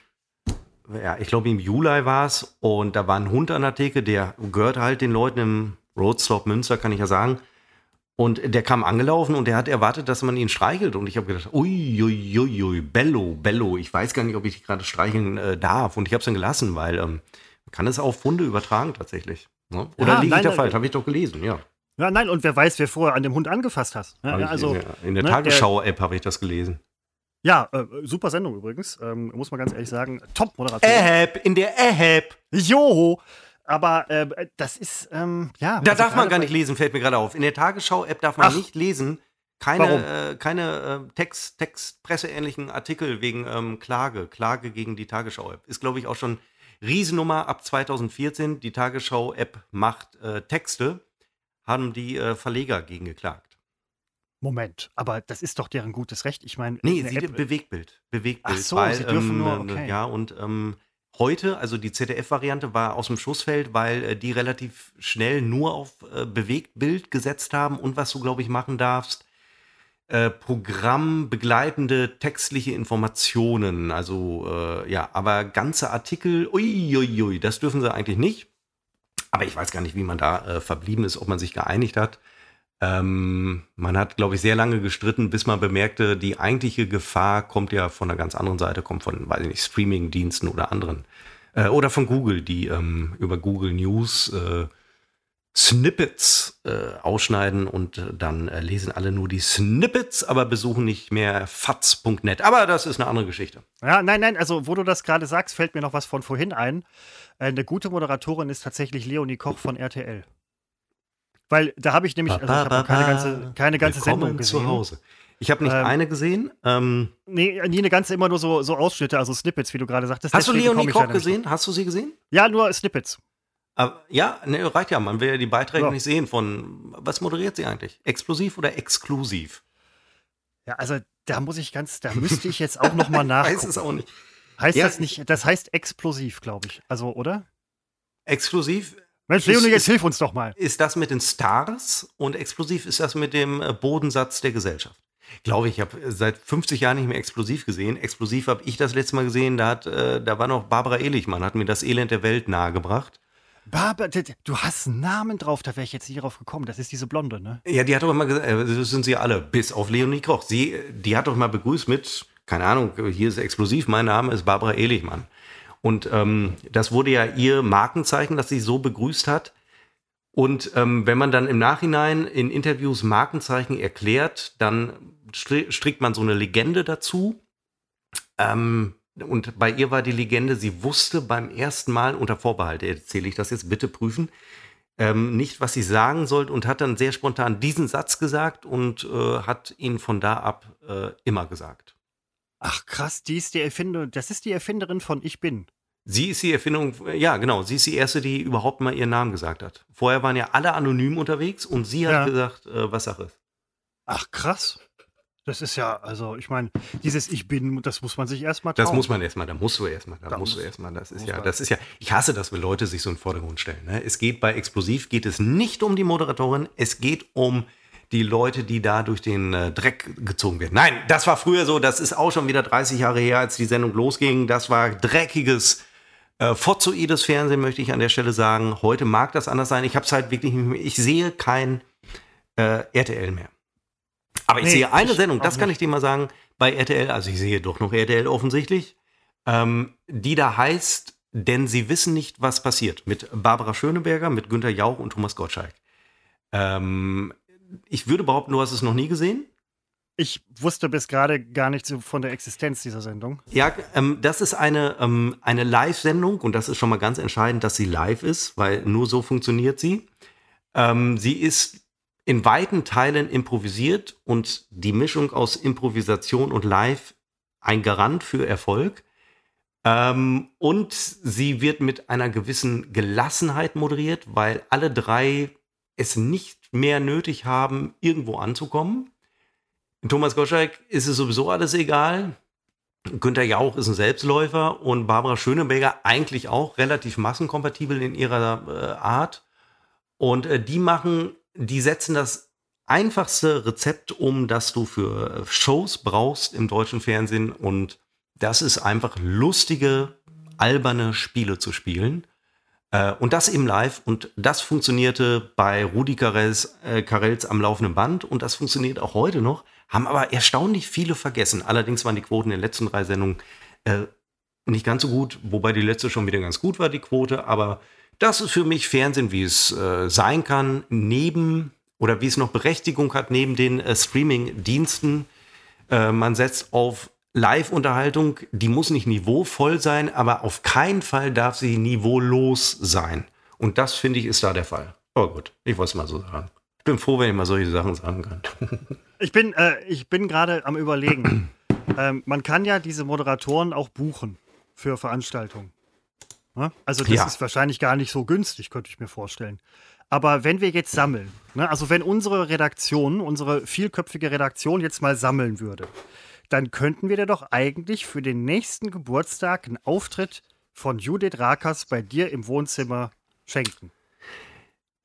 ja, ich glaube im Juli war es, und da war ein Hund an der Theke, der gehört halt den Leuten im Roadstop Münster, kann ich ja sagen. Und der kam angelaufen und der hat erwartet, dass man ihn streichelt. Und ich habe gedacht, ui, ui, ui, ui, Bello, Bello. Ich weiß gar nicht, ob ich dich gerade streicheln äh, darf. Und ich habe es dann gelassen, weil ähm, man kann es auf Hunde übertragen tatsächlich. Ne? Oder Ja, liege ich da nein, falsch? Habe ich doch gelesen, ja. Ja, nein, und wer weiß, wer vorher an dem Hund angefasst hat. Ja, ich also, in der, in der ne, der- Tagesschau-App habe ich das gelesen. Ja, äh, super Sendung übrigens. Ähm, muss man ganz ehrlich sagen. Top-Moderation. App, in der App. Jo! Aber äh, das ist, ähm, ja. Da also darf man gar nicht lesen, fällt mir gerade auf. In der Tagesschau-App darf man Ach. nicht lesen. Keine, äh, keine äh, Text, Text, presseähnlichen Artikel wegen ähm, Klage. Klage gegen die Tagesschau-App. Ist, glaube ich, auch schon Riesennummer ab 2014. Die Tagesschau-App macht äh, Texte. Haben die äh, Verleger gegen geklagt. Moment, aber das ist doch deren gutes Recht. Ich meine, Nee, sie, App- Bewegtbild. Bewegbild. Ach so, sie dürfen nur, ähm, okay. Ja, und ähm, heute, also die ZDF-Variante war aus dem Schussfeld, weil äh, die relativ schnell nur auf äh, Bewegtbild gesetzt haben und was du, glaube ich, machen darfst, äh, programmbegleitende textliche Informationen. Also äh, ja, aber ganze Artikel, uiuiui, ui, ui, das dürfen sie eigentlich nicht. Aber ich weiß gar nicht, wie man da äh, verblieben ist, ob man sich geeinigt hat. Ähm, man hat, glaube ich, sehr lange gestritten, bis man bemerkte, die eigentliche Gefahr kommt ja von einer ganz anderen Seite, kommt von, weiß ich nicht, Streaming-Diensten oder anderen. Äh, oder von Google, die ähm, über Google News äh, Snippets äh, ausschneiden und äh, dann äh, lesen alle nur die Snippets, aber besuchen nicht mehr faz.net. Aber das ist eine andere Geschichte. Ja, nein, nein, also wo du das gerade sagst, fällt mir noch was von vorhin ein. Äh, eine gute Moderatorin ist tatsächlich Leonie Koch von RTL. Weil da habe ich nämlich also ich hab keine ganze, keine ganze Sendung gesehen. zu Hause. Ich habe nicht ähm, eine gesehen. Ähm, nee, nie eine ganze, immer nur so, so Ausschnitte, also Snippets, wie du gerade sagtest. Hast du Leonie Koch gesehen? Hast du sie gesehen? Ja, nur Snippets. Aber, ja, ne, reicht ja. Man will ja die Beiträge ja. nicht sehen von, was moderiert sie eigentlich? Explosiv oder exklusiv? Ja, also da muss ich ganz, da müsste ich jetzt auch noch mal nachgucken. Weiß es auch nicht. Heißt ja. das nicht, das heißt explosiv, glaube ich. Also, oder? Exklusiv? Mensch, Leonie, jetzt hilf uns doch mal. Ist das mit den Stars und explosiv ist das mit dem äh, Bodensatz der Gesellschaft? Glaube ich, ich habe seit 50 Jahren nicht mehr explosiv gesehen. Explosiv habe ich das letzte Mal gesehen, da, hat, äh, da war noch Barbara Elichmann, hat mir das Elend der Welt nahegebracht. Barbara, du hast einen Namen drauf, da wäre ich jetzt nicht drauf gekommen. Das ist diese Blonde, ne? Ja, die hat doch immer gesagt, äh, das sind sie alle, bis auf Leonie Koch. Sie, die hat doch mal begrüßt mit, keine Ahnung, hier ist explosiv, mein Name ist Barbara Elichmann. Und ähm, das wurde ja ihr Markenzeichen, dass sie so begrüßt hat. Und ähm, wenn man dann im Nachhinein in Interviews Markenzeichen erklärt, dann strickt man so eine Legende dazu. Ähm, und bei ihr war die Legende, sie wusste beim ersten Mal, unter Vorbehalt erzähle ich das jetzt, bitte prüfen, ähm, nicht, was sie sagen sollte und hat dann sehr spontan diesen Satz gesagt und äh, hat ihn von da ab äh, immer gesagt. Ach krass, die ist die Erfinderin, das ist die Erfinderin von Ich bin. Sie ist die Erfindung, ja genau, sie ist die erste, die überhaupt mal ihren Namen gesagt hat. Vorher waren ja alle anonym unterwegs und sie hat ja. gesagt, äh, was Sache ist. Ach krass. Das ist ja, also ich meine, dieses Ich bin, das muss man sich erstmal Das muss man erstmal, da musst du erstmal, da, da musst du erstmal, das ist ja, das ist ja, ich hasse das, wenn Leute sich so in den Vordergrund stellen. Ne? Es geht bei Explosiv, geht es nicht um die Moderatorin, es geht um die Leute, die da durch den äh, Dreck gezogen werden. Nein, das war früher so, das ist auch schon wieder 30 Jahre her, als die Sendung losging. Das war dreckiges, äh, forzoides Fernsehen, möchte ich an der Stelle sagen. Heute mag das anders sein. Ich habe es halt wirklich nicht mehr, ich sehe kein äh, RTL mehr. Aber ich nee, sehe eine ich Sendung, das kann ich dir mal sagen, bei RTL, also ich sehe doch noch RTL offensichtlich, ähm, die da heißt, denn sie wissen nicht, was passiert. Mit Barbara Schöneberger, mit Günter Jauch und Thomas Gottschalk. Ähm, ich würde behaupten, du hast es noch nie gesehen. Ich wusste bis gerade gar nichts von der Existenz dieser Sendung. Ja, ähm, das ist eine, ähm, eine Live-Sendung und das ist schon mal ganz entscheidend, dass sie live ist, weil nur so funktioniert sie. Ähm, sie ist in weiten Teilen improvisiert und die Mischung aus Improvisation und Live ein Garant für Erfolg. Ähm, und sie wird mit einer gewissen Gelassenheit moderiert, weil alle drei es nicht mehr nötig haben, irgendwo anzukommen. Thomas Gottschalk ist es sowieso alles egal. Günther Jauch ist ein Selbstläufer und Barbara Schöneberger eigentlich auch relativ massenkompatibel in ihrer äh, Art. Und äh, die machen die setzen das einfachste Rezept um, das du für Shows brauchst im deutschen Fernsehen. Und das ist einfach lustige, alberne Spiele zu spielen. Äh, und das im Live. Und das funktionierte bei Rudi Carells, äh, Carells am laufenden Band. Und das funktioniert auch heute noch. Haben aber erstaunlich viele vergessen. Allerdings waren die Quoten in den letzten drei Sendungen äh, nicht ganz so gut. Wobei die letzte schon wieder ganz gut war, die Quote. Aber das ist für mich Fernsehen, wie es äh, sein kann, neben oder wie es noch Berechtigung hat, neben den äh, Streaming-Diensten. Man setzt auf Live-Unterhaltung, die muss nicht niveauvoll sein, aber auf keinen Fall darf sie niveaulos sein. Und das finde ich ist da der Fall. Aber gut, ich wollte es mal so sagen. Ich bin froh, wenn ich mal solche Sachen sagen kann. ich bin, äh, ich bin gerade am Überlegen. ähm, man kann ja diese Moderatoren auch buchen für Veranstaltungen. Ne? Also das ja. ist wahrscheinlich gar nicht so günstig, könnte ich mir vorstellen. Aber wenn wir jetzt sammeln, ne? also wenn unsere Redaktion, unsere vielköpfige Redaktion jetzt mal sammeln würde, dann könnten wir dir doch eigentlich für den nächsten Geburtstag einen Auftritt von Judith Rakers bei dir im Wohnzimmer schenken.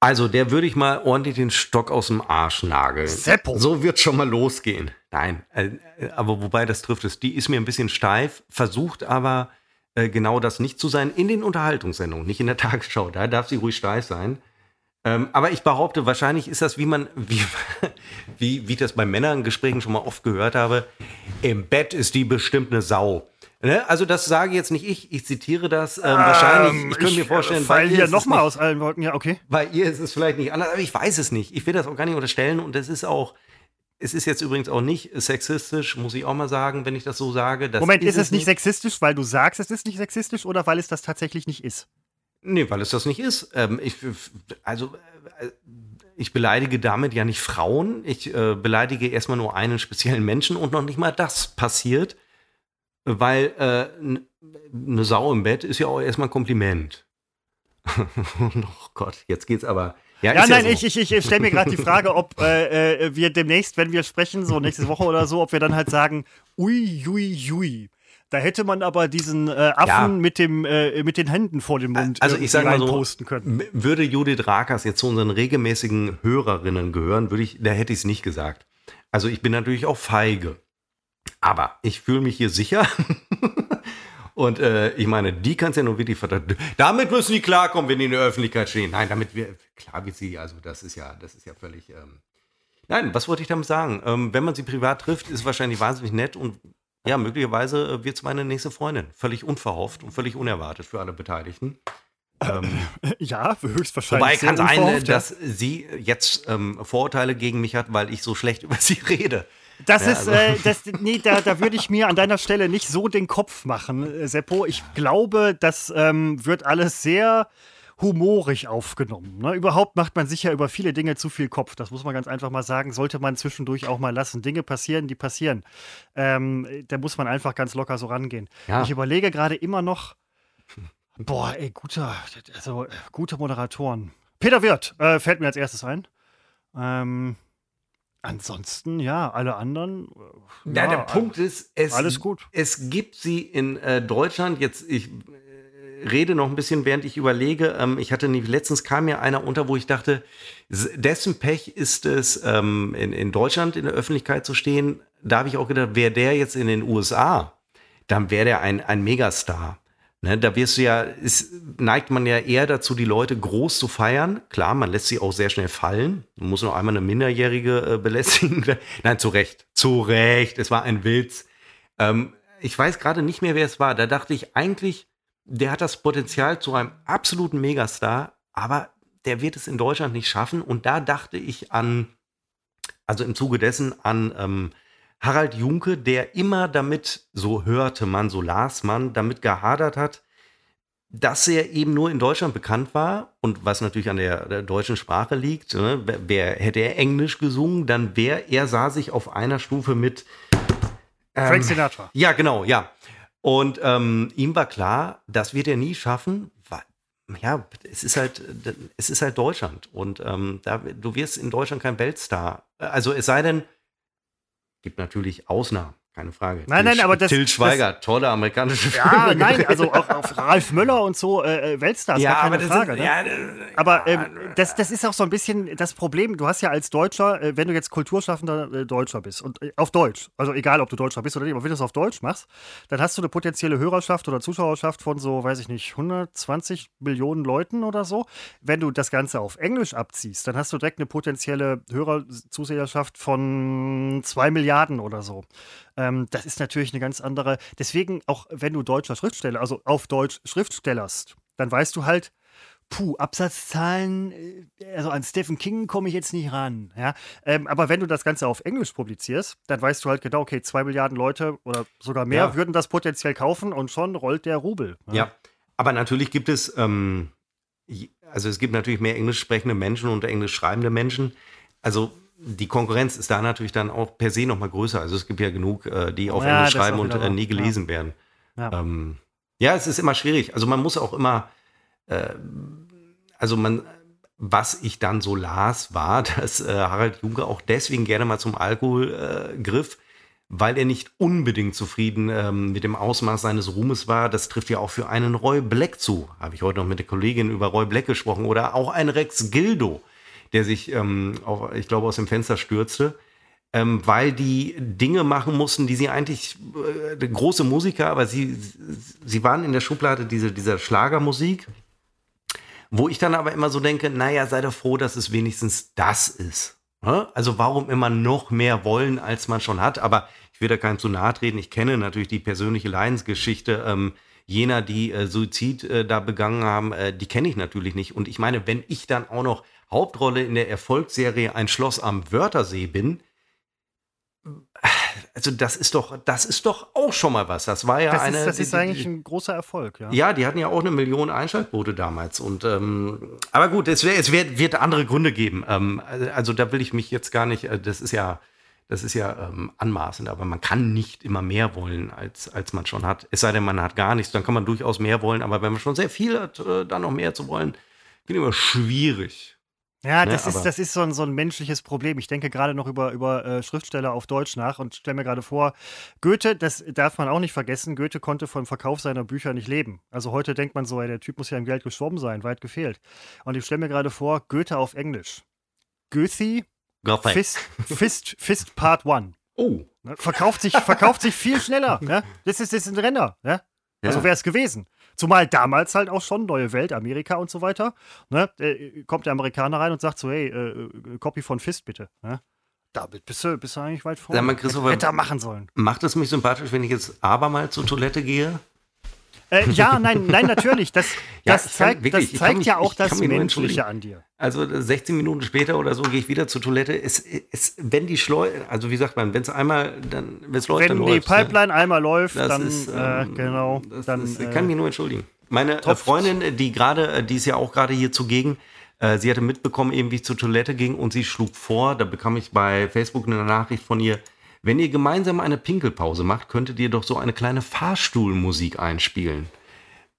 Also, der würde ich mal ordentlich den Stock aus dem Arsch nageln. Seppo. So wird schon mal losgehen. Nein, äh, aber wobei das trifft es. Die ist mir ein bisschen steif, versucht aber äh, genau das nicht zu sein in den Unterhaltungssendungen, nicht in der Tagesschau. Da darf sie ruhig steif sein. Ähm, aber ich behaupte, wahrscheinlich ist das, wie man, wie, wie, wie ich das bei Männern-Gesprächen schon mal oft gehört habe, im Bett ist die bestimmt eine Sau. Ne? Also das sage jetzt nicht ich, ich zitiere das. Ähm, wahrscheinlich, ich könnte mir vorstellen, weil hier ist nochmal aus allen Wolken, ja, okay. bei ihr ist es vielleicht nicht anders, aber ich weiß es nicht. Ich will das auch gar nicht unterstellen und es ist auch, es ist jetzt übrigens auch nicht sexistisch, muss ich auch mal sagen, wenn ich das so sage. Das Moment, ist, es nicht sexistisch, weil du sagst, es ist nicht sexistisch oder weil es das tatsächlich nicht ist? Nee, weil es das nicht ist. Ähm, ich, also, äh, ich beleidige damit ja nicht Frauen. Ich äh, beleidige erstmal nur einen speziellen Menschen und noch nicht mal das passiert, weil äh, eine Sau im Bett ist ja auch erstmal ein Kompliment. oh Gott, jetzt geht's aber. Ja, Ja, nein, so. ich, ich, ich stelle mir gerade die Frage, ob äh, äh, wir demnächst, wenn wir sprechen, so nächste Woche oder so, ob wir dann halt sagen, ui, ui, ui. Da hätte man aber diesen äh, Affen Ja. mit, dem, äh, mit den Händen vor dem Mund Also ich sage mal so, reinposten können. würde Judith Rakers jetzt zu unseren regelmäßigen Hörerinnen gehören, würde ich, da hätte ich es nicht gesagt. Also ich bin natürlich auch feige. Aber ich fühle mich hier sicher. Und äh, ich meine, die kannst ja nur wirklich verteidigen. Damit müssen die klarkommen, wenn die in der Öffentlichkeit stehen. Nein, damit wir, klar wie sie, also das ist ja, das ist ja völlig. Ähm, Nein, was wollte ich damit sagen? Ähm, wenn man sie privat trifft, ist wahrscheinlich wahnsinnig nett und ja, möglicherweise wird es meine nächste Freundin. Völlig unverhofft und völlig unerwartet für alle Beteiligten. Ähm, Ja, höchstwahrscheinlich. Wobei kann sein, ja. dass sie jetzt ähm, Vorurteile gegen mich hat, weil ich so schlecht über sie rede. Das Ja, ist, also- äh, das, nee, da, da würde ich mir an deiner Stelle nicht so den Kopf machen, äh, Seppo. Ich glaube, das ähm, wird alles sehr humorig aufgenommen. Ne? Überhaupt macht man sich ja über viele Dinge zu viel Kopf. Das muss man ganz einfach mal sagen. Sollte man zwischendurch auch mal lassen. Dinge passieren, die passieren. Ähm, da muss man einfach ganz locker so rangehen. Ja. Ich überlege gerade immer noch, boah, ey, guter, also, gute Moderatoren. Peter Wirth äh, fällt mir als erstes ein. Ähm, ansonsten, ja, alle anderen. äh, Ja, der Punkt ist, es, alles gut. es gibt sie in äh, Deutschland, jetzt ich rede noch ein bisschen, während ich überlege, ähm, ich hatte nicht, letztens kam mir einer unter, wo ich dachte, dessen Pech ist es, ähm, in, in Deutschland in der Öffentlichkeit zu stehen. Da habe ich auch gedacht, wäre der jetzt in den USA, dann wäre der ein, ein Megastar. Ne, da wirst du ja, ist, neigt man ja eher dazu, die Leute groß zu feiern. Klar, man lässt sie auch sehr schnell fallen. Man muss noch einmal eine Minderjährige äh, belästigen. Nein, zu Recht. Zu Recht. Es war ein Witz. Ähm, ich weiß gerade nicht mehr, wer es war. Da dachte ich eigentlich, der hat das Potenzial zu einem absoluten Megastar, aber der wird es in Deutschland nicht schaffen. Und da dachte ich an, also im Zuge dessen an ähm, Harald Junke, der immer damit, so hörte man, so las man, damit gehadert hat, dass er eben nur in Deutschland bekannt war und was natürlich an der, der deutschen Sprache liegt. Ne? Wer, hätte er Englisch gesungen, dann wäre er sah sich auf einer Stufe mit ähm, Frank Sinatra. ja, genau, ja. Und ähm, ihm war klar, das wird er nie schaffen, weil, ja, es ist halt, es ist halt Deutschland. Und ähm, da, du wirst in Deutschland kein Weltstar. Also es sei denn, gibt natürlich Ausnahmen, keine Frage. Nein, nein, aber das- Til Schweiger, tolle amerikanische Ja, Filme nein, gedreht. also auch auf Ralf Möller und so, äh, äh, Weltstars, ja, gar keine aber das Frage. ist, ne? ja, äh, Aber ja, ähm, das, das ist auch so ein bisschen das Problem. Du hast ja als Deutscher, äh, wenn du jetzt kulturschaffender äh, Deutscher bist und äh, auf Deutsch, also egal, ob du Deutscher bist oder nicht, aber wenn du es auf Deutsch machst, dann hast du eine potenzielle Hörerschaft oder Zuschauerschaft von so, weiß ich nicht, 120 Millionen Leuten oder so. Wenn du das Ganze auf Englisch abziehst, dann hast du direkt eine potenzielle Hörerzuseherschaft von 2 Milliarden oder so. Ähm, das ist natürlich eine ganz andere. Deswegen, auch wenn du deutscher Schriftsteller, also auf Deutsch Schriftstellerst, dann weißt du halt, puh, Absatzzahlen, äh, also an Stephen King komme ich jetzt nicht ran. Ja? Ähm, aber wenn du das Ganze auf Englisch publizierst, dann weißt du halt genau, okay, zwei Milliarden Leute oder sogar mehr Ja. würden das potenziell kaufen und schon rollt der Rubel. Ja, aber natürlich gibt es, ähm, also es gibt natürlich mehr englisch sprechende Menschen und englisch schreibende Menschen. Also die Konkurrenz ist da natürlich dann auch per se noch mal größer. Also es gibt ja genug, äh, die auf Ja, Englisch schreiben und äh, nie Ja. gelesen werden. Ja. Ähm, ja, es ist immer schwierig. Also man muss auch immer, äh, also man, was ich dann so las, war, dass äh, Harald Junke auch deswegen gerne mal zum Alkohol äh, griff, weil er nicht unbedingt zufrieden ähm, mit dem Ausmaß seines Ruhmes war. Das trifft ja auch für einen Roy Black zu. Habe ich heute noch mit der Kollegin über Roy Black gesprochen. Oder auch ein Rex Gildo, der sich, ähm, auf, ich glaube, aus dem Fenster stürzte. Ähm, weil die Dinge machen mussten, die sie eigentlich, äh, große Musiker, aber sie, sie waren in der Schublade diese, dieser Schlagermusik, wo ich dann aber immer so denke, naja, sei doch froh, dass es wenigstens das ist. Also warum immer noch mehr wollen, als man schon hat? Aber ich will da keinem zu nahe treten. Ich kenne natürlich die persönliche Leidensgeschichte ähm, jener, die äh, Suizid äh, da begangen haben. Äh, die kenne ich natürlich nicht. Und ich meine, wenn ich dann auch noch Hauptrolle in der Erfolgsserie Ein Schloss am Wörthersee bin, also das ist doch, das ist doch auch schon mal was. Das war ja das eine. Ist, das die, ist eigentlich ein großer Erfolg, ja. Ja, die hatten ja auch eine Million Einschaltquote damals. Und ähm, aber gut, es, wär, es wär, wird andere Gründe geben. Ähm, also da will ich mich jetzt gar nicht. äh, Das ist ja, das ist ja ähm, anmaßend. Aber man kann nicht immer mehr wollen, als als man schon hat. Es sei denn, man hat gar nichts, dann kann man durchaus mehr wollen. Aber wenn man schon sehr viel hat, äh, dann noch mehr zu wollen, finde ich immer schwierig. Ja, Ne, das ist, das ist so ein, so ein menschliches Problem. Ich denke gerade noch über, über äh, Schriftsteller auf Deutsch nach und stelle mir gerade vor, Goethe, das darf man auch nicht vergessen, Goethe konnte vom Verkauf seiner Bücher nicht leben. Also heute denkt man so, ey, der Typ muss ja im Geld gestorben sein, weit gefehlt. Und ich stelle mir gerade vor, Goethe auf Englisch. Goethe. Fist, Fist, Fist Part One. Oh. Ne? Verkauft, sich, verkauft sich viel schneller. Ne? Das, ist, das ist ein Renner. Ne? Also wäre es gewesen. Zumal damals halt auch schon neue Welt, Amerika und so weiter. Ne? Äh, kommt der Amerikaner rein und sagt so, hey, äh, äh, Copy von Fist bitte. Ne? Damit bist du, bist du eigentlich weit vorne. Sag mal, Christopher- Hätte er machen sollen. Macht es mich sympathisch, wenn ich jetzt abermals zur Toilette gehe? Äh, ja, nein, nein, natürlich. Das, Ja, das ich zeigt, wirklich- das ich zeigt mich- ja auch ich das Menschliche an dir. Also äh, 16 Minuten später oder so gehe ich wieder zur Toilette. Es, es, wenn die Schleu, also wie sagt man, wenn es einmal, dann, wenn es läuft, Wenn dann die läuft's, ne? Pipeline einmal läuft, Das dann, ist, äh, ähm, genau, Das, dann das äh, kann ich mich nur entschuldigen. Meine äh, tropft. Freundin, die gerade, äh, die ist ja auch gerade hier zugegen, äh, sie hatte mitbekommen, eben wie ich zur Toilette ging und sie schlug vor, da bekam ich bei Facebook eine Nachricht von ihr, wenn ihr gemeinsam eine Pinkelpause macht, könntet ihr doch so eine kleine Fahrstuhlmusik einspielen.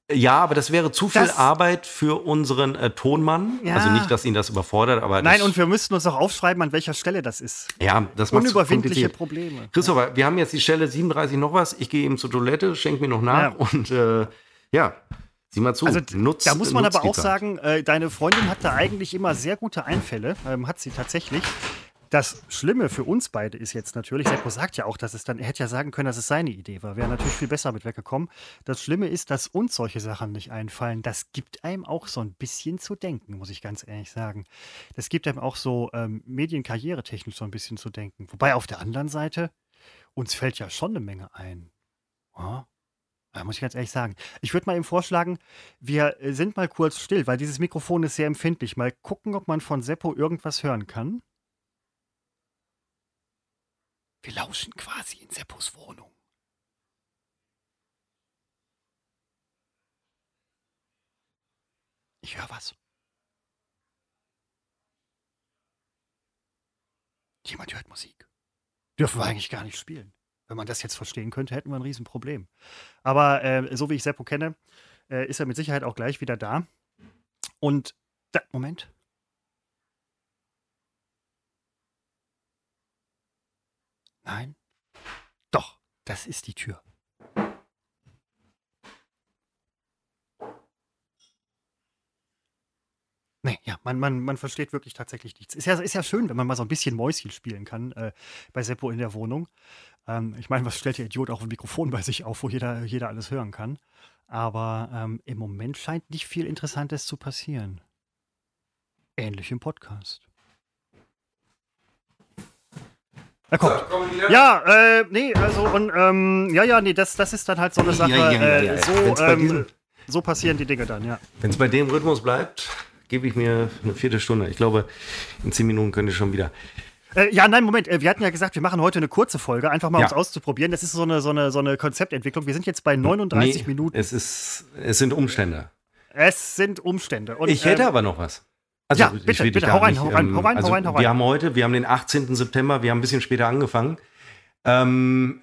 Ja, aber das wäre zu viel Das- Arbeit für unseren äh, Tonmann. Ja. Also nicht, dass ihn das überfordert, aber Nein, und wir müssten uns auch aufschreiben, an welcher Stelle das ist. ja, das macht Unüberwindliche Probleme. Christopher, wir haben jetzt die Stelle 37 noch was. Ich gehe eben zur Toilette, schenk mir noch nach Ja. und äh, ja, sieh mal zu. Also Nutz- da muss man aber auch sagen, äh, deine Freundin hat da eigentlich immer sehr gute Einfälle, ähm, hat sie tatsächlich. Das Schlimme für uns beide ist jetzt natürlich, Seppo sagt ja auch, dass es dann, er hätte ja sagen können, dass es seine Idee war, wäre natürlich viel besser mit weggekommen. Das Schlimme ist, dass uns solche Sachen nicht einfallen. Das gibt einem auch so ein bisschen zu denken, muss ich ganz ehrlich sagen. Das gibt einem auch so ähm, medienkarrieretechnisch so ein bisschen zu denken. Wobei auf der anderen Seite, uns fällt ja schon eine Menge ein. Ja? Da muss ich ganz ehrlich sagen. Ich würde mal eben vorschlagen, wir äh, sind mal kurz still, weil dieses Mikrofon ist sehr empfindlich. Mal gucken, ob man von Seppo irgendwas hören kann. Wir lauschen quasi in Seppos Wohnung. Ich höre was. Jemand hört Musik. Dürfen wir eigentlich gar nicht spielen. Wenn man das jetzt verstehen könnte, hätten wir ein Riesenproblem. Aber äh, so wie ich Seppo kenne, äh, ist er mit Sicherheit auch gleich wieder da. Und da, Moment. Nein. Doch, das ist die Tür. Nee, ja, man, man, man versteht wirklich tatsächlich nichts. Ist ja, ist ja schön, wenn man mal so ein bisschen Mäuschen spielen kann äh, bei Seppo in der Wohnung. Ähm, ich meine, was stellt der Idiot auch ein Mikrofon bei sich auf, wo jeder, jeder alles hören kann? Aber ähm, im Moment scheint nicht viel Interessantes zu passieren. Ähnlich im Podcast. Er kommt. Ja, äh, nee, also und ähm, ja, ja, nee, das, das ist dann halt so eine Sache. Ja, ja, ja, äh, ja, ja. So, ähm, diesem- so passieren die Dinge dann, ja. Wenn es bei dem Rhythmus bleibt, gebe ich mir eine Viertelstunde. Ich glaube, in zehn Minuten könnte ich schon wieder. Äh, ja, nein, Moment. äh, Wir hatten ja gesagt, wir machen heute eine kurze Folge, einfach mal Ja. uns auszuprobieren. Das ist so eine, so, eine, so eine Konzeptentwicklung. Wir sind jetzt bei 39 Nee, Minuten. Es, ist, es sind Umstände. Es sind Umstände. Und, Ich hätte ähm, aber noch was. Also, ja, bitte, bitte, da hau rein, nicht, hau rein, ähm, hau rein, hau also rein, hau Wir rein. haben heute, wir haben den 18. September, wir haben ein bisschen später angefangen. Ähm,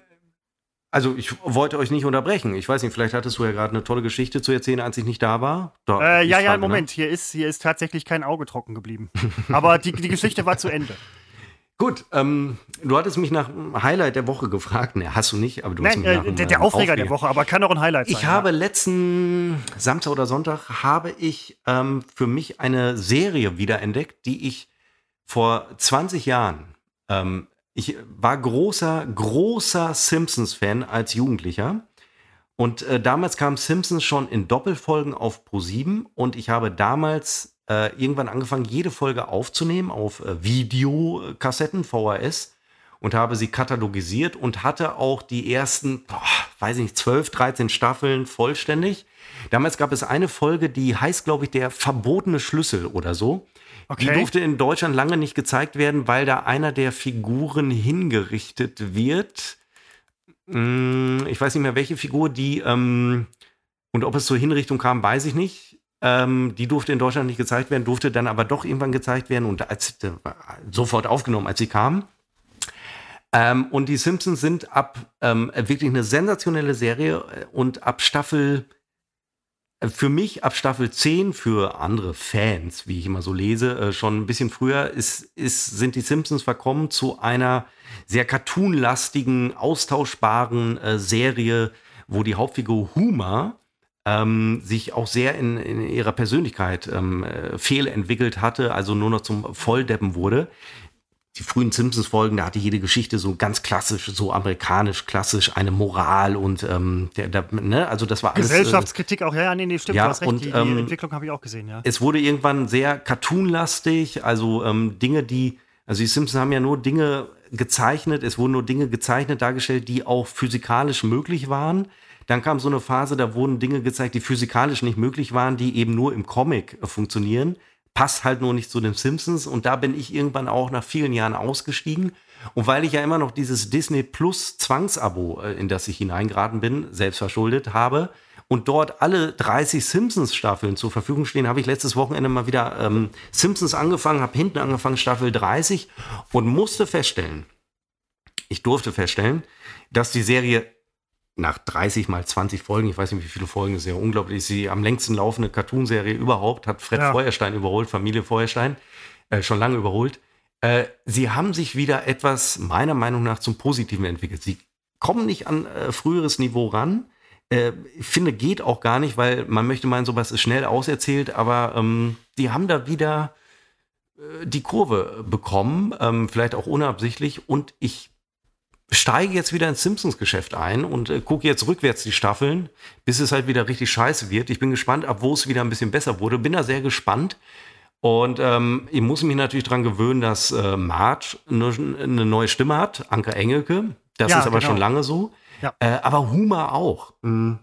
also ich wollte euch nicht unterbrechen. Ich weiß nicht, vielleicht hattest du ja gerade eine tolle Geschichte zu erzählen, als ich nicht da war. Doch, Äh, ja, ja, frage, ne? Moment. Hier ist, hier ist tatsächlich kein Auge trocken geblieben. Aber die, die Geschichte war zu Ende. Gut, ähm, du hattest mich nach Highlight der Woche gefragt. Ne, hast du nicht, aber du hast Nein, mich äh, der, der äh, Aufreger der Woche, aber kann auch ein Highlight sein. Ich habe letzten Samstag oder Sonntag habe ich ähm, für mich eine Serie wiederentdeckt, die ich vor 20 Jahren, ähm, ich war großer, großer Simpsons-Fan als Jugendlicher. Und äh, damals kam Simpsons schon in Doppelfolgen auf Pro7 und ich habe damals äh, irgendwann angefangen, jede Folge aufzunehmen auf äh, Videokassetten, VHS und habe sie katalogisiert und hatte auch die ersten, boah, weiß ich nicht, 12, 13 Staffeln vollständig. Damals gab es eine Folge, die heißt, glaube ich, der verbotene Schlüssel oder so. Die Okay. durfte in Deutschland lange nicht gezeigt werden, weil da einer der Figuren hingerichtet wird. Hm, Ich weiß nicht mehr, welche Figur die ähm, und ob es zur Hinrichtung kam, weiß ich nicht. Ähm, die durfte in Deutschland nicht gezeigt werden, durfte dann aber doch irgendwann gezeigt werden und als, äh, sofort aufgenommen, als sie kam. Ähm, und die Simpsons sind ab ähm, wirklich eine sensationelle Serie äh, und ab Staffel, äh, für mich ab Staffel 10, für andere Fans, wie ich immer so lese, äh, schon ein bisschen früher, ist, ist, sind die Simpsons verkommen zu einer sehr cartoonlastigen, austauschbaren äh, Serie, wo die Hauptfigur Homer ähm, sich auch sehr in, in ihrer Persönlichkeit ähm, äh, fehlentwickelt hatte, also nur noch zum Volldeppen wurde die frühen Simpsons-Folgen, da hatte jede Geschichte so ganz klassisch, so amerikanisch, klassisch, eine Moral und ähm, der, der, ne, also das war alles. Äh, Gesellschaftskritik auch, ja, ja, nee, nee, stimmt, ja, du hast recht, und, die, die ähm, Entwicklung habe ich auch gesehen, ja. es wurde irgendwann sehr cartoonlastig, also ähm, Dinge, die, also die Simpsons haben ja nur Dinge gezeichnet, es wurden nur Dinge gezeichnet, dargestellt, die auch physikalisch möglich waren. Dann kam so eine Phase, da wurden Dinge gezeigt, die physikalisch nicht möglich waren, die eben nur im Comic äh, funktionieren. Passt halt nur nicht zu den Simpsons. Und da bin ich irgendwann auch nach vielen Jahren ausgestiegen. Und weil ich ja immer noch dieses Disney Plus Zwangsabo, äh, in das ich hineingeraten bin, selbst verschuldet habe, und dort alle 30 Simpsons-Staffeln zur Verfügung stehen, habe ich letztes Wochenende mal wieder ähm, Simpsons angefangen, habe hinten angefangen, Staffel 30 und musste feststellen, ich durfte feststellen, dass die Serie nach 30 mal 20 Folgen, ich weiß nicht, wie viele Folgen, ist ja unglaublich, ist die am längsten laufende Cartoonserie überhaupt, hat Fred Ja. Feuerstein überholt, Familie Feuerstein, äh, schon lange überholt. Äh, sie haben sich wieder etwas, meiner Meinung nach, zum Positiven entwickelt. Sie kommen nicht an äh, früheres Niveau ran. Äh, ich finde, geht auch gar nicht, weil man möchte meinen, sowas ist schnell auserzählt, aber ähm, die haben da wieder äh, die Kurve bekommen, ähm, vielleicht auch unabsichtlich. Und ich steige jetzt wieder ins Simpsons-Geschäft ein und äh, gucke jetzt rückwärts die Staffeln, bis es halt wieder richtig scheiße wird. Ich bin gespannt, ab wo es wieder ein bisschen besser wurde. Bin da sehr gespannt. Und ähm, ich muss mich natürlich dran gewöhnen, dass äh, Marge eine, eine neue Stimme hat, Anke Engelke. Das Ja, ist aber genau. schon lange so. Ja. Äh, aber Humor auch. Mhm.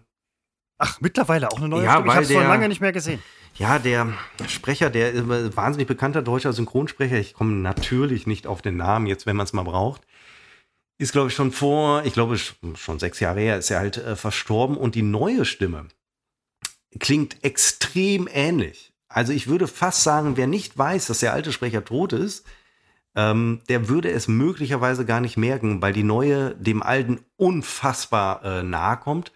Ach, mittlerweile auch eine neue Ja, Stimme. Ich habe es schon lange nicht mehr gesehen. Ja, der Sprecher, der wahnsinnig bekannter deutscher Synchronsprecher, ich komme natürlich nicht auf den Namen jetzt, wenn man es mal braucht, ist, glaube ich, schon vor, ich glaube, sch- schon sechs Jahre her, ist er halt äh, verstorben und die neue Stimme klingt extrem ähnlich. Also ich würde fast sagen, wer nicht weiß, dass der alte Sprecher tot ist, ähm, der würde es möglicherweise gar nicht merken, weil die neue dem alten unfassbar äh, nahe kommt.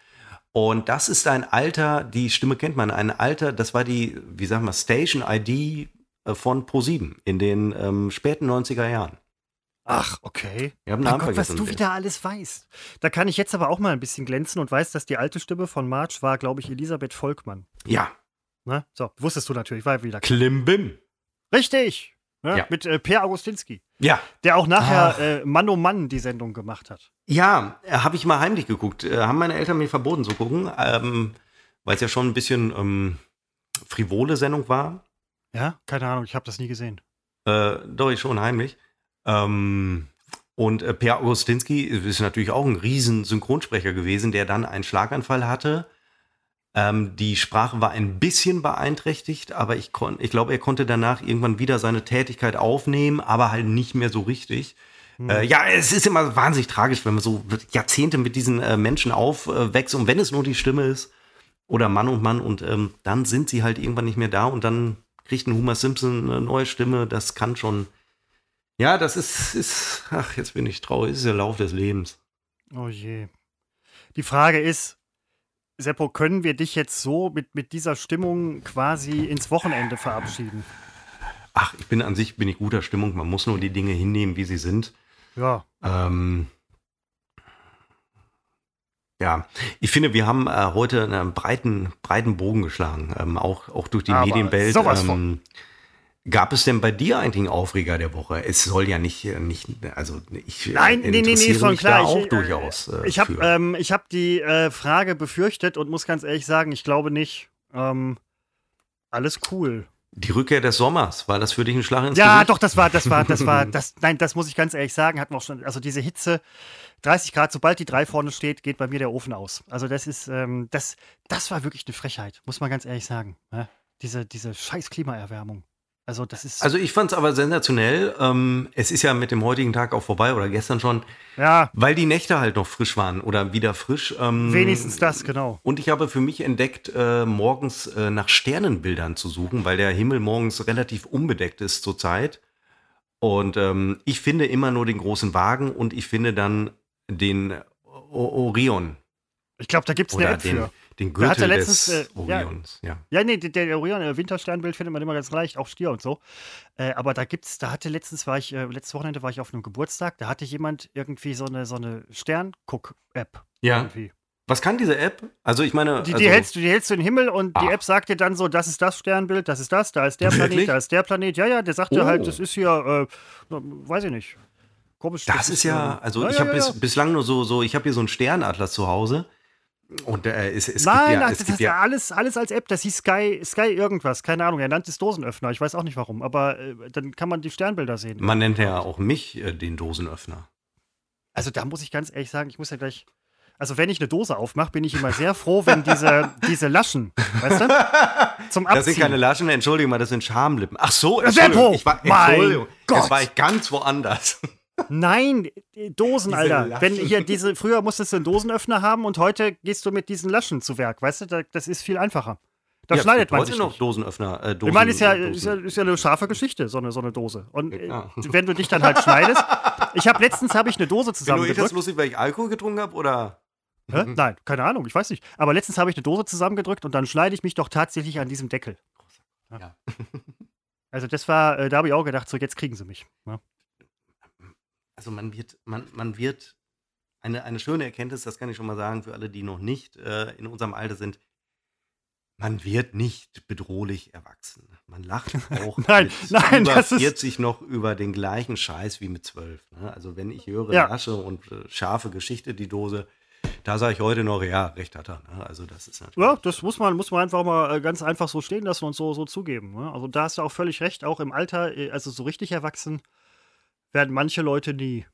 Und das ist ein Alter, die Stimme kennt man, ein Alter, das war die, wie sagen wir, Station ID äh, von Pro7 in den ähm, späten 90er Jahren. Ach, okay. Ich habe Mein Namen Gott, was vergessen. du wieder alles weißt. Da kann ich jetzt aber auch mal ein bisschen glänzen und weiß, dass die alte Stimme von Marge war, glaube ich, Elisabeth Volkmann. Ja, Ne? So, wusstest du natürlich, war wieder. Klimbim. Richtig! Ne? Ja. Mit äh, Per Augustinski, Ja, der auch nachher Ah. äh, Mann um Mann die Sendung gemacht hat. ja, äh, habe ich mal heimlich geguckt. Äh, haben meine Eltern mir verboten zu gucken, ähm, weil es ja schon ein bisschen ähm, frivole Sendung war. Ja? Keine Ahnung, ich habe das nie gesehen. Äh, doch, ich schon heimlich. Ähm, und äh, Per Augustinski ist natürlich auch ein riesen Synchronsprecher gewesen, der dann einen Schlaganfall hatte. Ähm, die Sprache war ein bisschen beeinträchtigt, aber ich, kon ich glaube, er konnte danach irgendwann wieder seine Tätigkeit aufnehmen, aber halt nicht mehr so richtig. Äh, ja, es ist immer wahnsinnig tragisch, wenn man so Jahrzehnte mit diesen äh, Menschen aufwächst und wenn es nur die Stimme ist oder Mann und Mann und ähm, dann sind sie halt irgendwann nicht mehr da und dann kriegt ein Homer Simpson eine neue Stimme. Das kann schon. Ja, das ist, ist ach, jetzt bin ich traurig. Das ist der Lauf des Lebens. Oh je. Die Frage ist, Seppo, können wir dich jetzt so mit, mit dieser Stimmung quasi ins Wochenende verabschieden? Ach, ich bin an sich bin ich guter Stimmung. Man muss nur die Dinge hinnehmen, wie sie sind. Ja. Ähm, ja, ich finde, wir haben äh, heute einen breiten, breiten Bogen geschlagen, ähm, auch, auch durch die Aber Medienwelt. sowas Ähm, von. Gab es denn bei dir eigentlich einen Aufreger der Woche? Es soll ja nicht, äh, nicht also ich äh, Nein, nee, nee, nee, schon klar. Auch ich, durchaus. Äh, ich habe ähm, ich hab die äh, Frage befürchtet und muss ganz ehrlich sagen, ich glaube nicht. Ähm, alles cool. die Rückkehr des Sommers, war das für dich ein Schlag ins Ja, Gesicht? doch, das war, das war, das war, das, nein, das muss ich ganz ehrlich sagen, hatten wir auch schon, also diese Hitze, 30 Grad, sobald die 3 vorne steht, geht bei mir der Ofen aus. Also das ist, ähm, das, das war wirklich eine Frechheit, muss man ganz ehrlich sagen. Ne? Diese, diese scheiß Klimaerwärmung. Also das ist, Also ich fand es aber sensationell. Ähm, es ist ja mit dem heutigen Tag auch vorbei oder gestern schon, ja, weil die Nächte halt noch frisch waren oder wieder frisch. Ähm, wenigstens das, genau. Und ich habe für mich entdeckt, äh, morgens äh, nach Sternenbildern zu suchen, weil der Himmel morgens relativ unbedeckt ist zurzeit. Und ähm, ich finde immer nur den großen Wagen und ich finde dann den o Orion Ich glaube, da gibt es eine App den, für. Den Gürtel letztens, des äh, ja. Orions. Ja. Ja, nee, der, der Orion, der Wintersternbild findet man immer ganz leicht, auch Stier und so. Äh, aber da gibt's, da hatte letztens war ich, äh, letztes Wochenende war ich auf einem Geburtstag, da hatte jemand irgendwie so eine, so eine Sternguck-App. ja. Irgendwie. Was kann diese App? Also ich meine, Die, also, die, hältst du, die hältst du in den Himmel und die Ah. App sagt dir dann so, das ist das Sternbild, das ist das, da ist der Wirklich? Planet, da ist der Planet. Ja, ja, der sagt dir Oh. halt, das ist hier, äh, weiß ich nicht. Komisch. Das ist ja, ähm, also ja, ich ja, habe ja, bis, ja. bislang nur so, so ich habe hier so einen Sternatlas zu Hause. Und äh, es, es Nein, gibt ja, nein, es das gibt ist ja, alles, alles als App. Das hieß Sky, Sky irgendwas. Keine Ahnung. Er nannte es Dosenöffner. Ich weiß auch nicht warum. Aber äh, dann kann man die Sternbilder sehen. man nennt ja auch mich äh, den Dosenöffner. Also da muss ich ganz ehrlich sagen, ich muss ja gleich. Also wenn ich eine Dose aufmache, bin ich immer sehr froh, wenn diese, diese Laschen, weißt du, zum Abziehen. Das sind keine Laschen, entschuldige mal, das sind Schamlippen. Ach so, Das ist Entschuldigung, ich war, Mein Entschuldigung, Gott! jetzt war ich ganz woanders. Nein, Dosen, Diese Alter. Laschen. Wenn hier diese, früher musstest du einen Dosenöffner haben und heute gehst du mit diesen Laschen zu Werk, weißt du, da, das ist viel einfacher. Da Ja, schneidet man heute sich noch nicht. Dosenöffner. Äh, Dosen, Ich meine, ist ja, ist, ja, ist ja eine scharfe Geschichte, so eine, so eine Dose. Und äh, Ja. wenn du dich dann halt schneidest. Ich habe letztens habe ich eine Dose Bin nur ich das zusammengedrückt. lustig, weil ich Alkohol getrunken habe oder? Hä? Nein, keine Ahnung, ich weiß nicht. Aber letztens habe ich eine Dose zusammengedrückt und dann schneide ich mich doch tatsächlich an diesem Deckel. Ja. Also das war, äh, da habe ich auch gedacht, so jetzt kriegen sie mich. Ja. Also man wird, man, man wird eine, eine schöne Erkenntnis, das kann ich schon mal sagen, für alle, die noch nicht äh, in unserem Alter sind. Man wird nicht bedrohlich erwachsen. Man lacht auch Nein, mit nein, über das ist- 40 noch über den gleichen Scheiß wie mit 12. Ne? Also wenn ich höre Ja. Lasche und äh, scharfe Geschichte, die Dose, da sage ich heute noch, ja, recht hat er. Ne? Also das ist natürlich. Ja, das muss man, muss man einfach mal äh, ganz einfach so stehen lassen und so, so zugeben. Ne? Also da hast du auch völlig recht, auch im Alter, äh, also so richtig erwachsen werden manche Leute nie.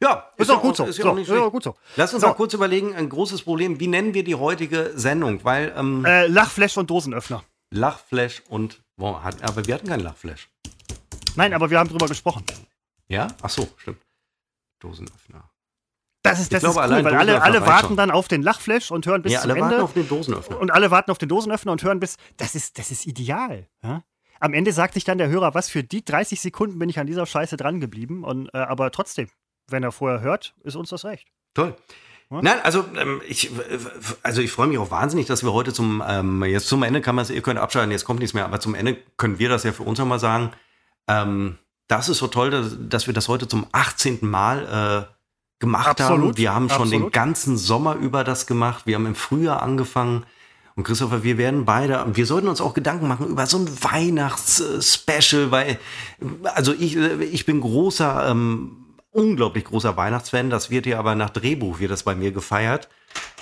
Ja, Ist, auch gut so. Ist ja so auch ist schlecht. gut so. Lass uns So. mal kurz überlegen, ein großes Problem. Wie nennen wir die heutige Sendung? Weil ähm, Äh, Lachflash und Dosenöffner. Lachflash und. Boah, hat, aber wir hatten keinen Lachflash. Nein, aber wir haben drüber gesprochen. Ja? Ach so, stimmt. Dosenöffner. Das ist, das glaube, ist cool, weil alle, alle warten dann auf den Lachflash und hören bis ja, zum alle warten Ende. auf den Dosenöffner. Und alle warten auf den Dosenöffner und hören bis. Das ist, das ist ideal. Ja? Am Ende sagt sich dann der Hörer, was für die 30 Sekunden bin ich an dieser Scheiße dran geblieben. Und, äh, aber trotzdem, wenn er vorher hört, ist uns das recht. Toll. Nein, also ähm, ich, also ich freue mich auch wahnsinnig, dass wir heute zum, ähm, jetzt zum Ende kann man es, ihr könnt abschalten, jetzt kommt nichts mehr, aber zum Ende können wir das ja für uns nochmal sagen. Ähm, das ist so toll, dass, dass wir das heute zum 18. Mal äh, gemacht haben. Absolut, Wir haben schon den absolut. ganzen Sommer über das gemacht. Wir haben im Frühjahr angefangen. Und Christopher, wir werden beide, wir sollten uns auch Gedanken machen über so ein Weihnachts-Special, weil, also ich, ich bin großer, ähm, unglaublich großer Weihnachtsfan. Das wird ja aber nach Drehbuch, wird das bei mir gefeiert.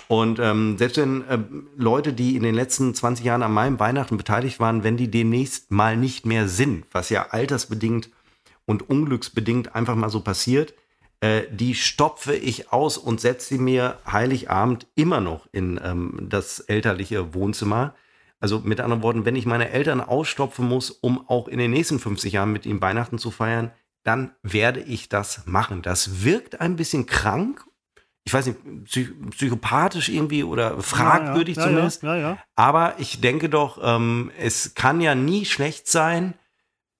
Und ähm, selbst wenn ähm, Leute, die in den letzten 20 Jahren an meinem Weihnachten beteiligt waren, wenn die demnächst mal nicht mehr sind, was ja altersbedingt und unglücksbedingt einfach mal so passiert, äh, die stopfe ich aus und setze sie mir Heiligabend immer noch in ähm, das elterliche Wohnzimmer. Also mit anderen Worten, wenn ich meine Eltern ausstopfen muss, um auch in den nächsten 50 Jahren mit ihnen Weihnachten zu feiern, dann werde ich das machen. Das wirkt ein bisschen krank. Ich weiß nicht, psych psychopathisch irgendwie oder fragwürdig ja, ja, zumindest. Ja. Aber ich denke doch, ähm, es kann ja nie schlecht sein,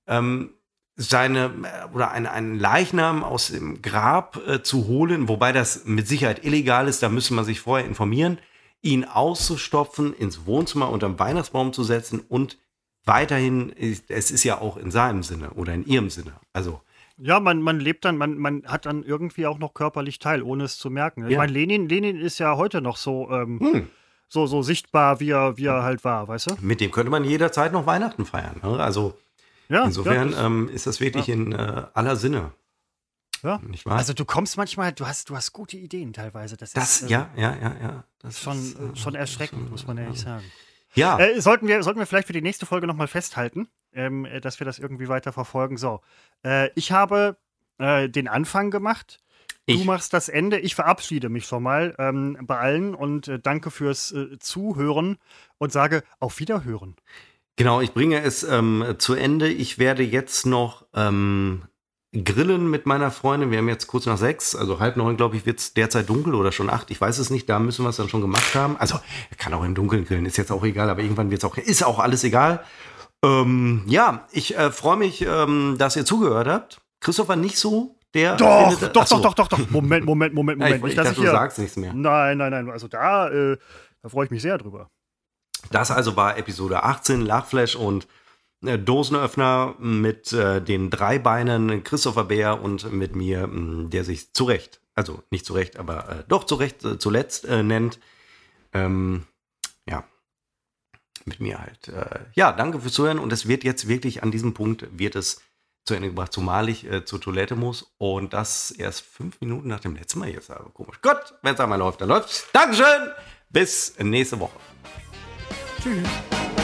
ähm, seine äh, oder einen, einen Leichnam aus dem Grab äh, zu holen, wobei das mit Sicherheit illegal ist, da müsste man sich vorher informieren, ihn auszustopfen, ins Wohnzimmer unterm Weihnachtsbaum zu setzen und weiterhin, es ist ja auch in seinem Sinne oder in ihrem Sinne. Also ja, man, man lebt dann, man, man hat dann irgendwie auch noch körperlich teil, ohne es zu merken. Ich Ja. meine, Lenin, Lenin ist ja heute noch so, ähm, Hm. so, so sichtbar, wie er, wie er halt war, weißt du? mit dem könnte man jederzeit noch Weihnachten feiern. Ne? Also Ja, insofern ja, das- ähm, ist das wirklich in äh, aller Sinne. ja. Nicht wahr? Also du kommst manchmal, du hast, du hast gute Ideen teilweise. Das, das, ist äh, ja, ja, ja, ja. Das schon, ist, äh, schon erschreckend, muss man ehrlich sagen. Ja, Äh, sollten, wir, sollten wir vielleicht für die nächste Folge nochmal festhalten, ähm, äh, dass wir das irgendwie weiter verfolgen. So, äh, ich habe äh, den Anfang gemacht. Du Ich- machst das Ende. Ich verabschiede mich schon mal ähm, bei allen und äh, danke fürs äh, Zuhören und sage auf Wiederhören. Genau, ich bringe es ähm, zu Ende. Ich werde jetzt noch ähm, grillen mit meiner Freundin. Wir haben jetzt kurz nach sechs, also halb neun, glaube ich, wird es derzeit dunkel oder schon acht. Ich weiß es nicht, da müssen wir es dann schon gemacht haben. Also, kann auch im Dunkeln grillen, ist jetzt auch egal, aber irgendwann wird es auch, ist auch alles egal. Ähm, ja, ich äh, freue mich, ähm, dass ihr zugehört habt. Christopher nicht so, der. Doch, findet- doch, so. doch, doch, doch, doch. Moment, Moment, Moment, Ja, Moment. ich, ich Nicht, dass dachte, ich du hier- sagst nichts mehr. Nein, nein, nein. Also da, äh, da freue ich mich sehr drüber. Das also war Episode 18, Lachflash und äh, Dosenöffner mit äh, den drei Beinen Christopher Bär und mit mir, mh, der sich zurecht, also nicht zurecht, aber äh, doch zurecht äh, zuletzt äh, nennt. Ähm, ja, mit mir halt. Äh, ja, danke fürs Zuhören und es wird jetzt wirklich an diesem Punkt, wird es zu Ende gebracht, zumal ich zur Toilette muss und das erst fünf Minuten nach dem letzten Mal jetzt, aber komisch. Gut, wenn es einmal läuft, dann läuft's. Dankeschön, bis nächste Woche. Tschüss.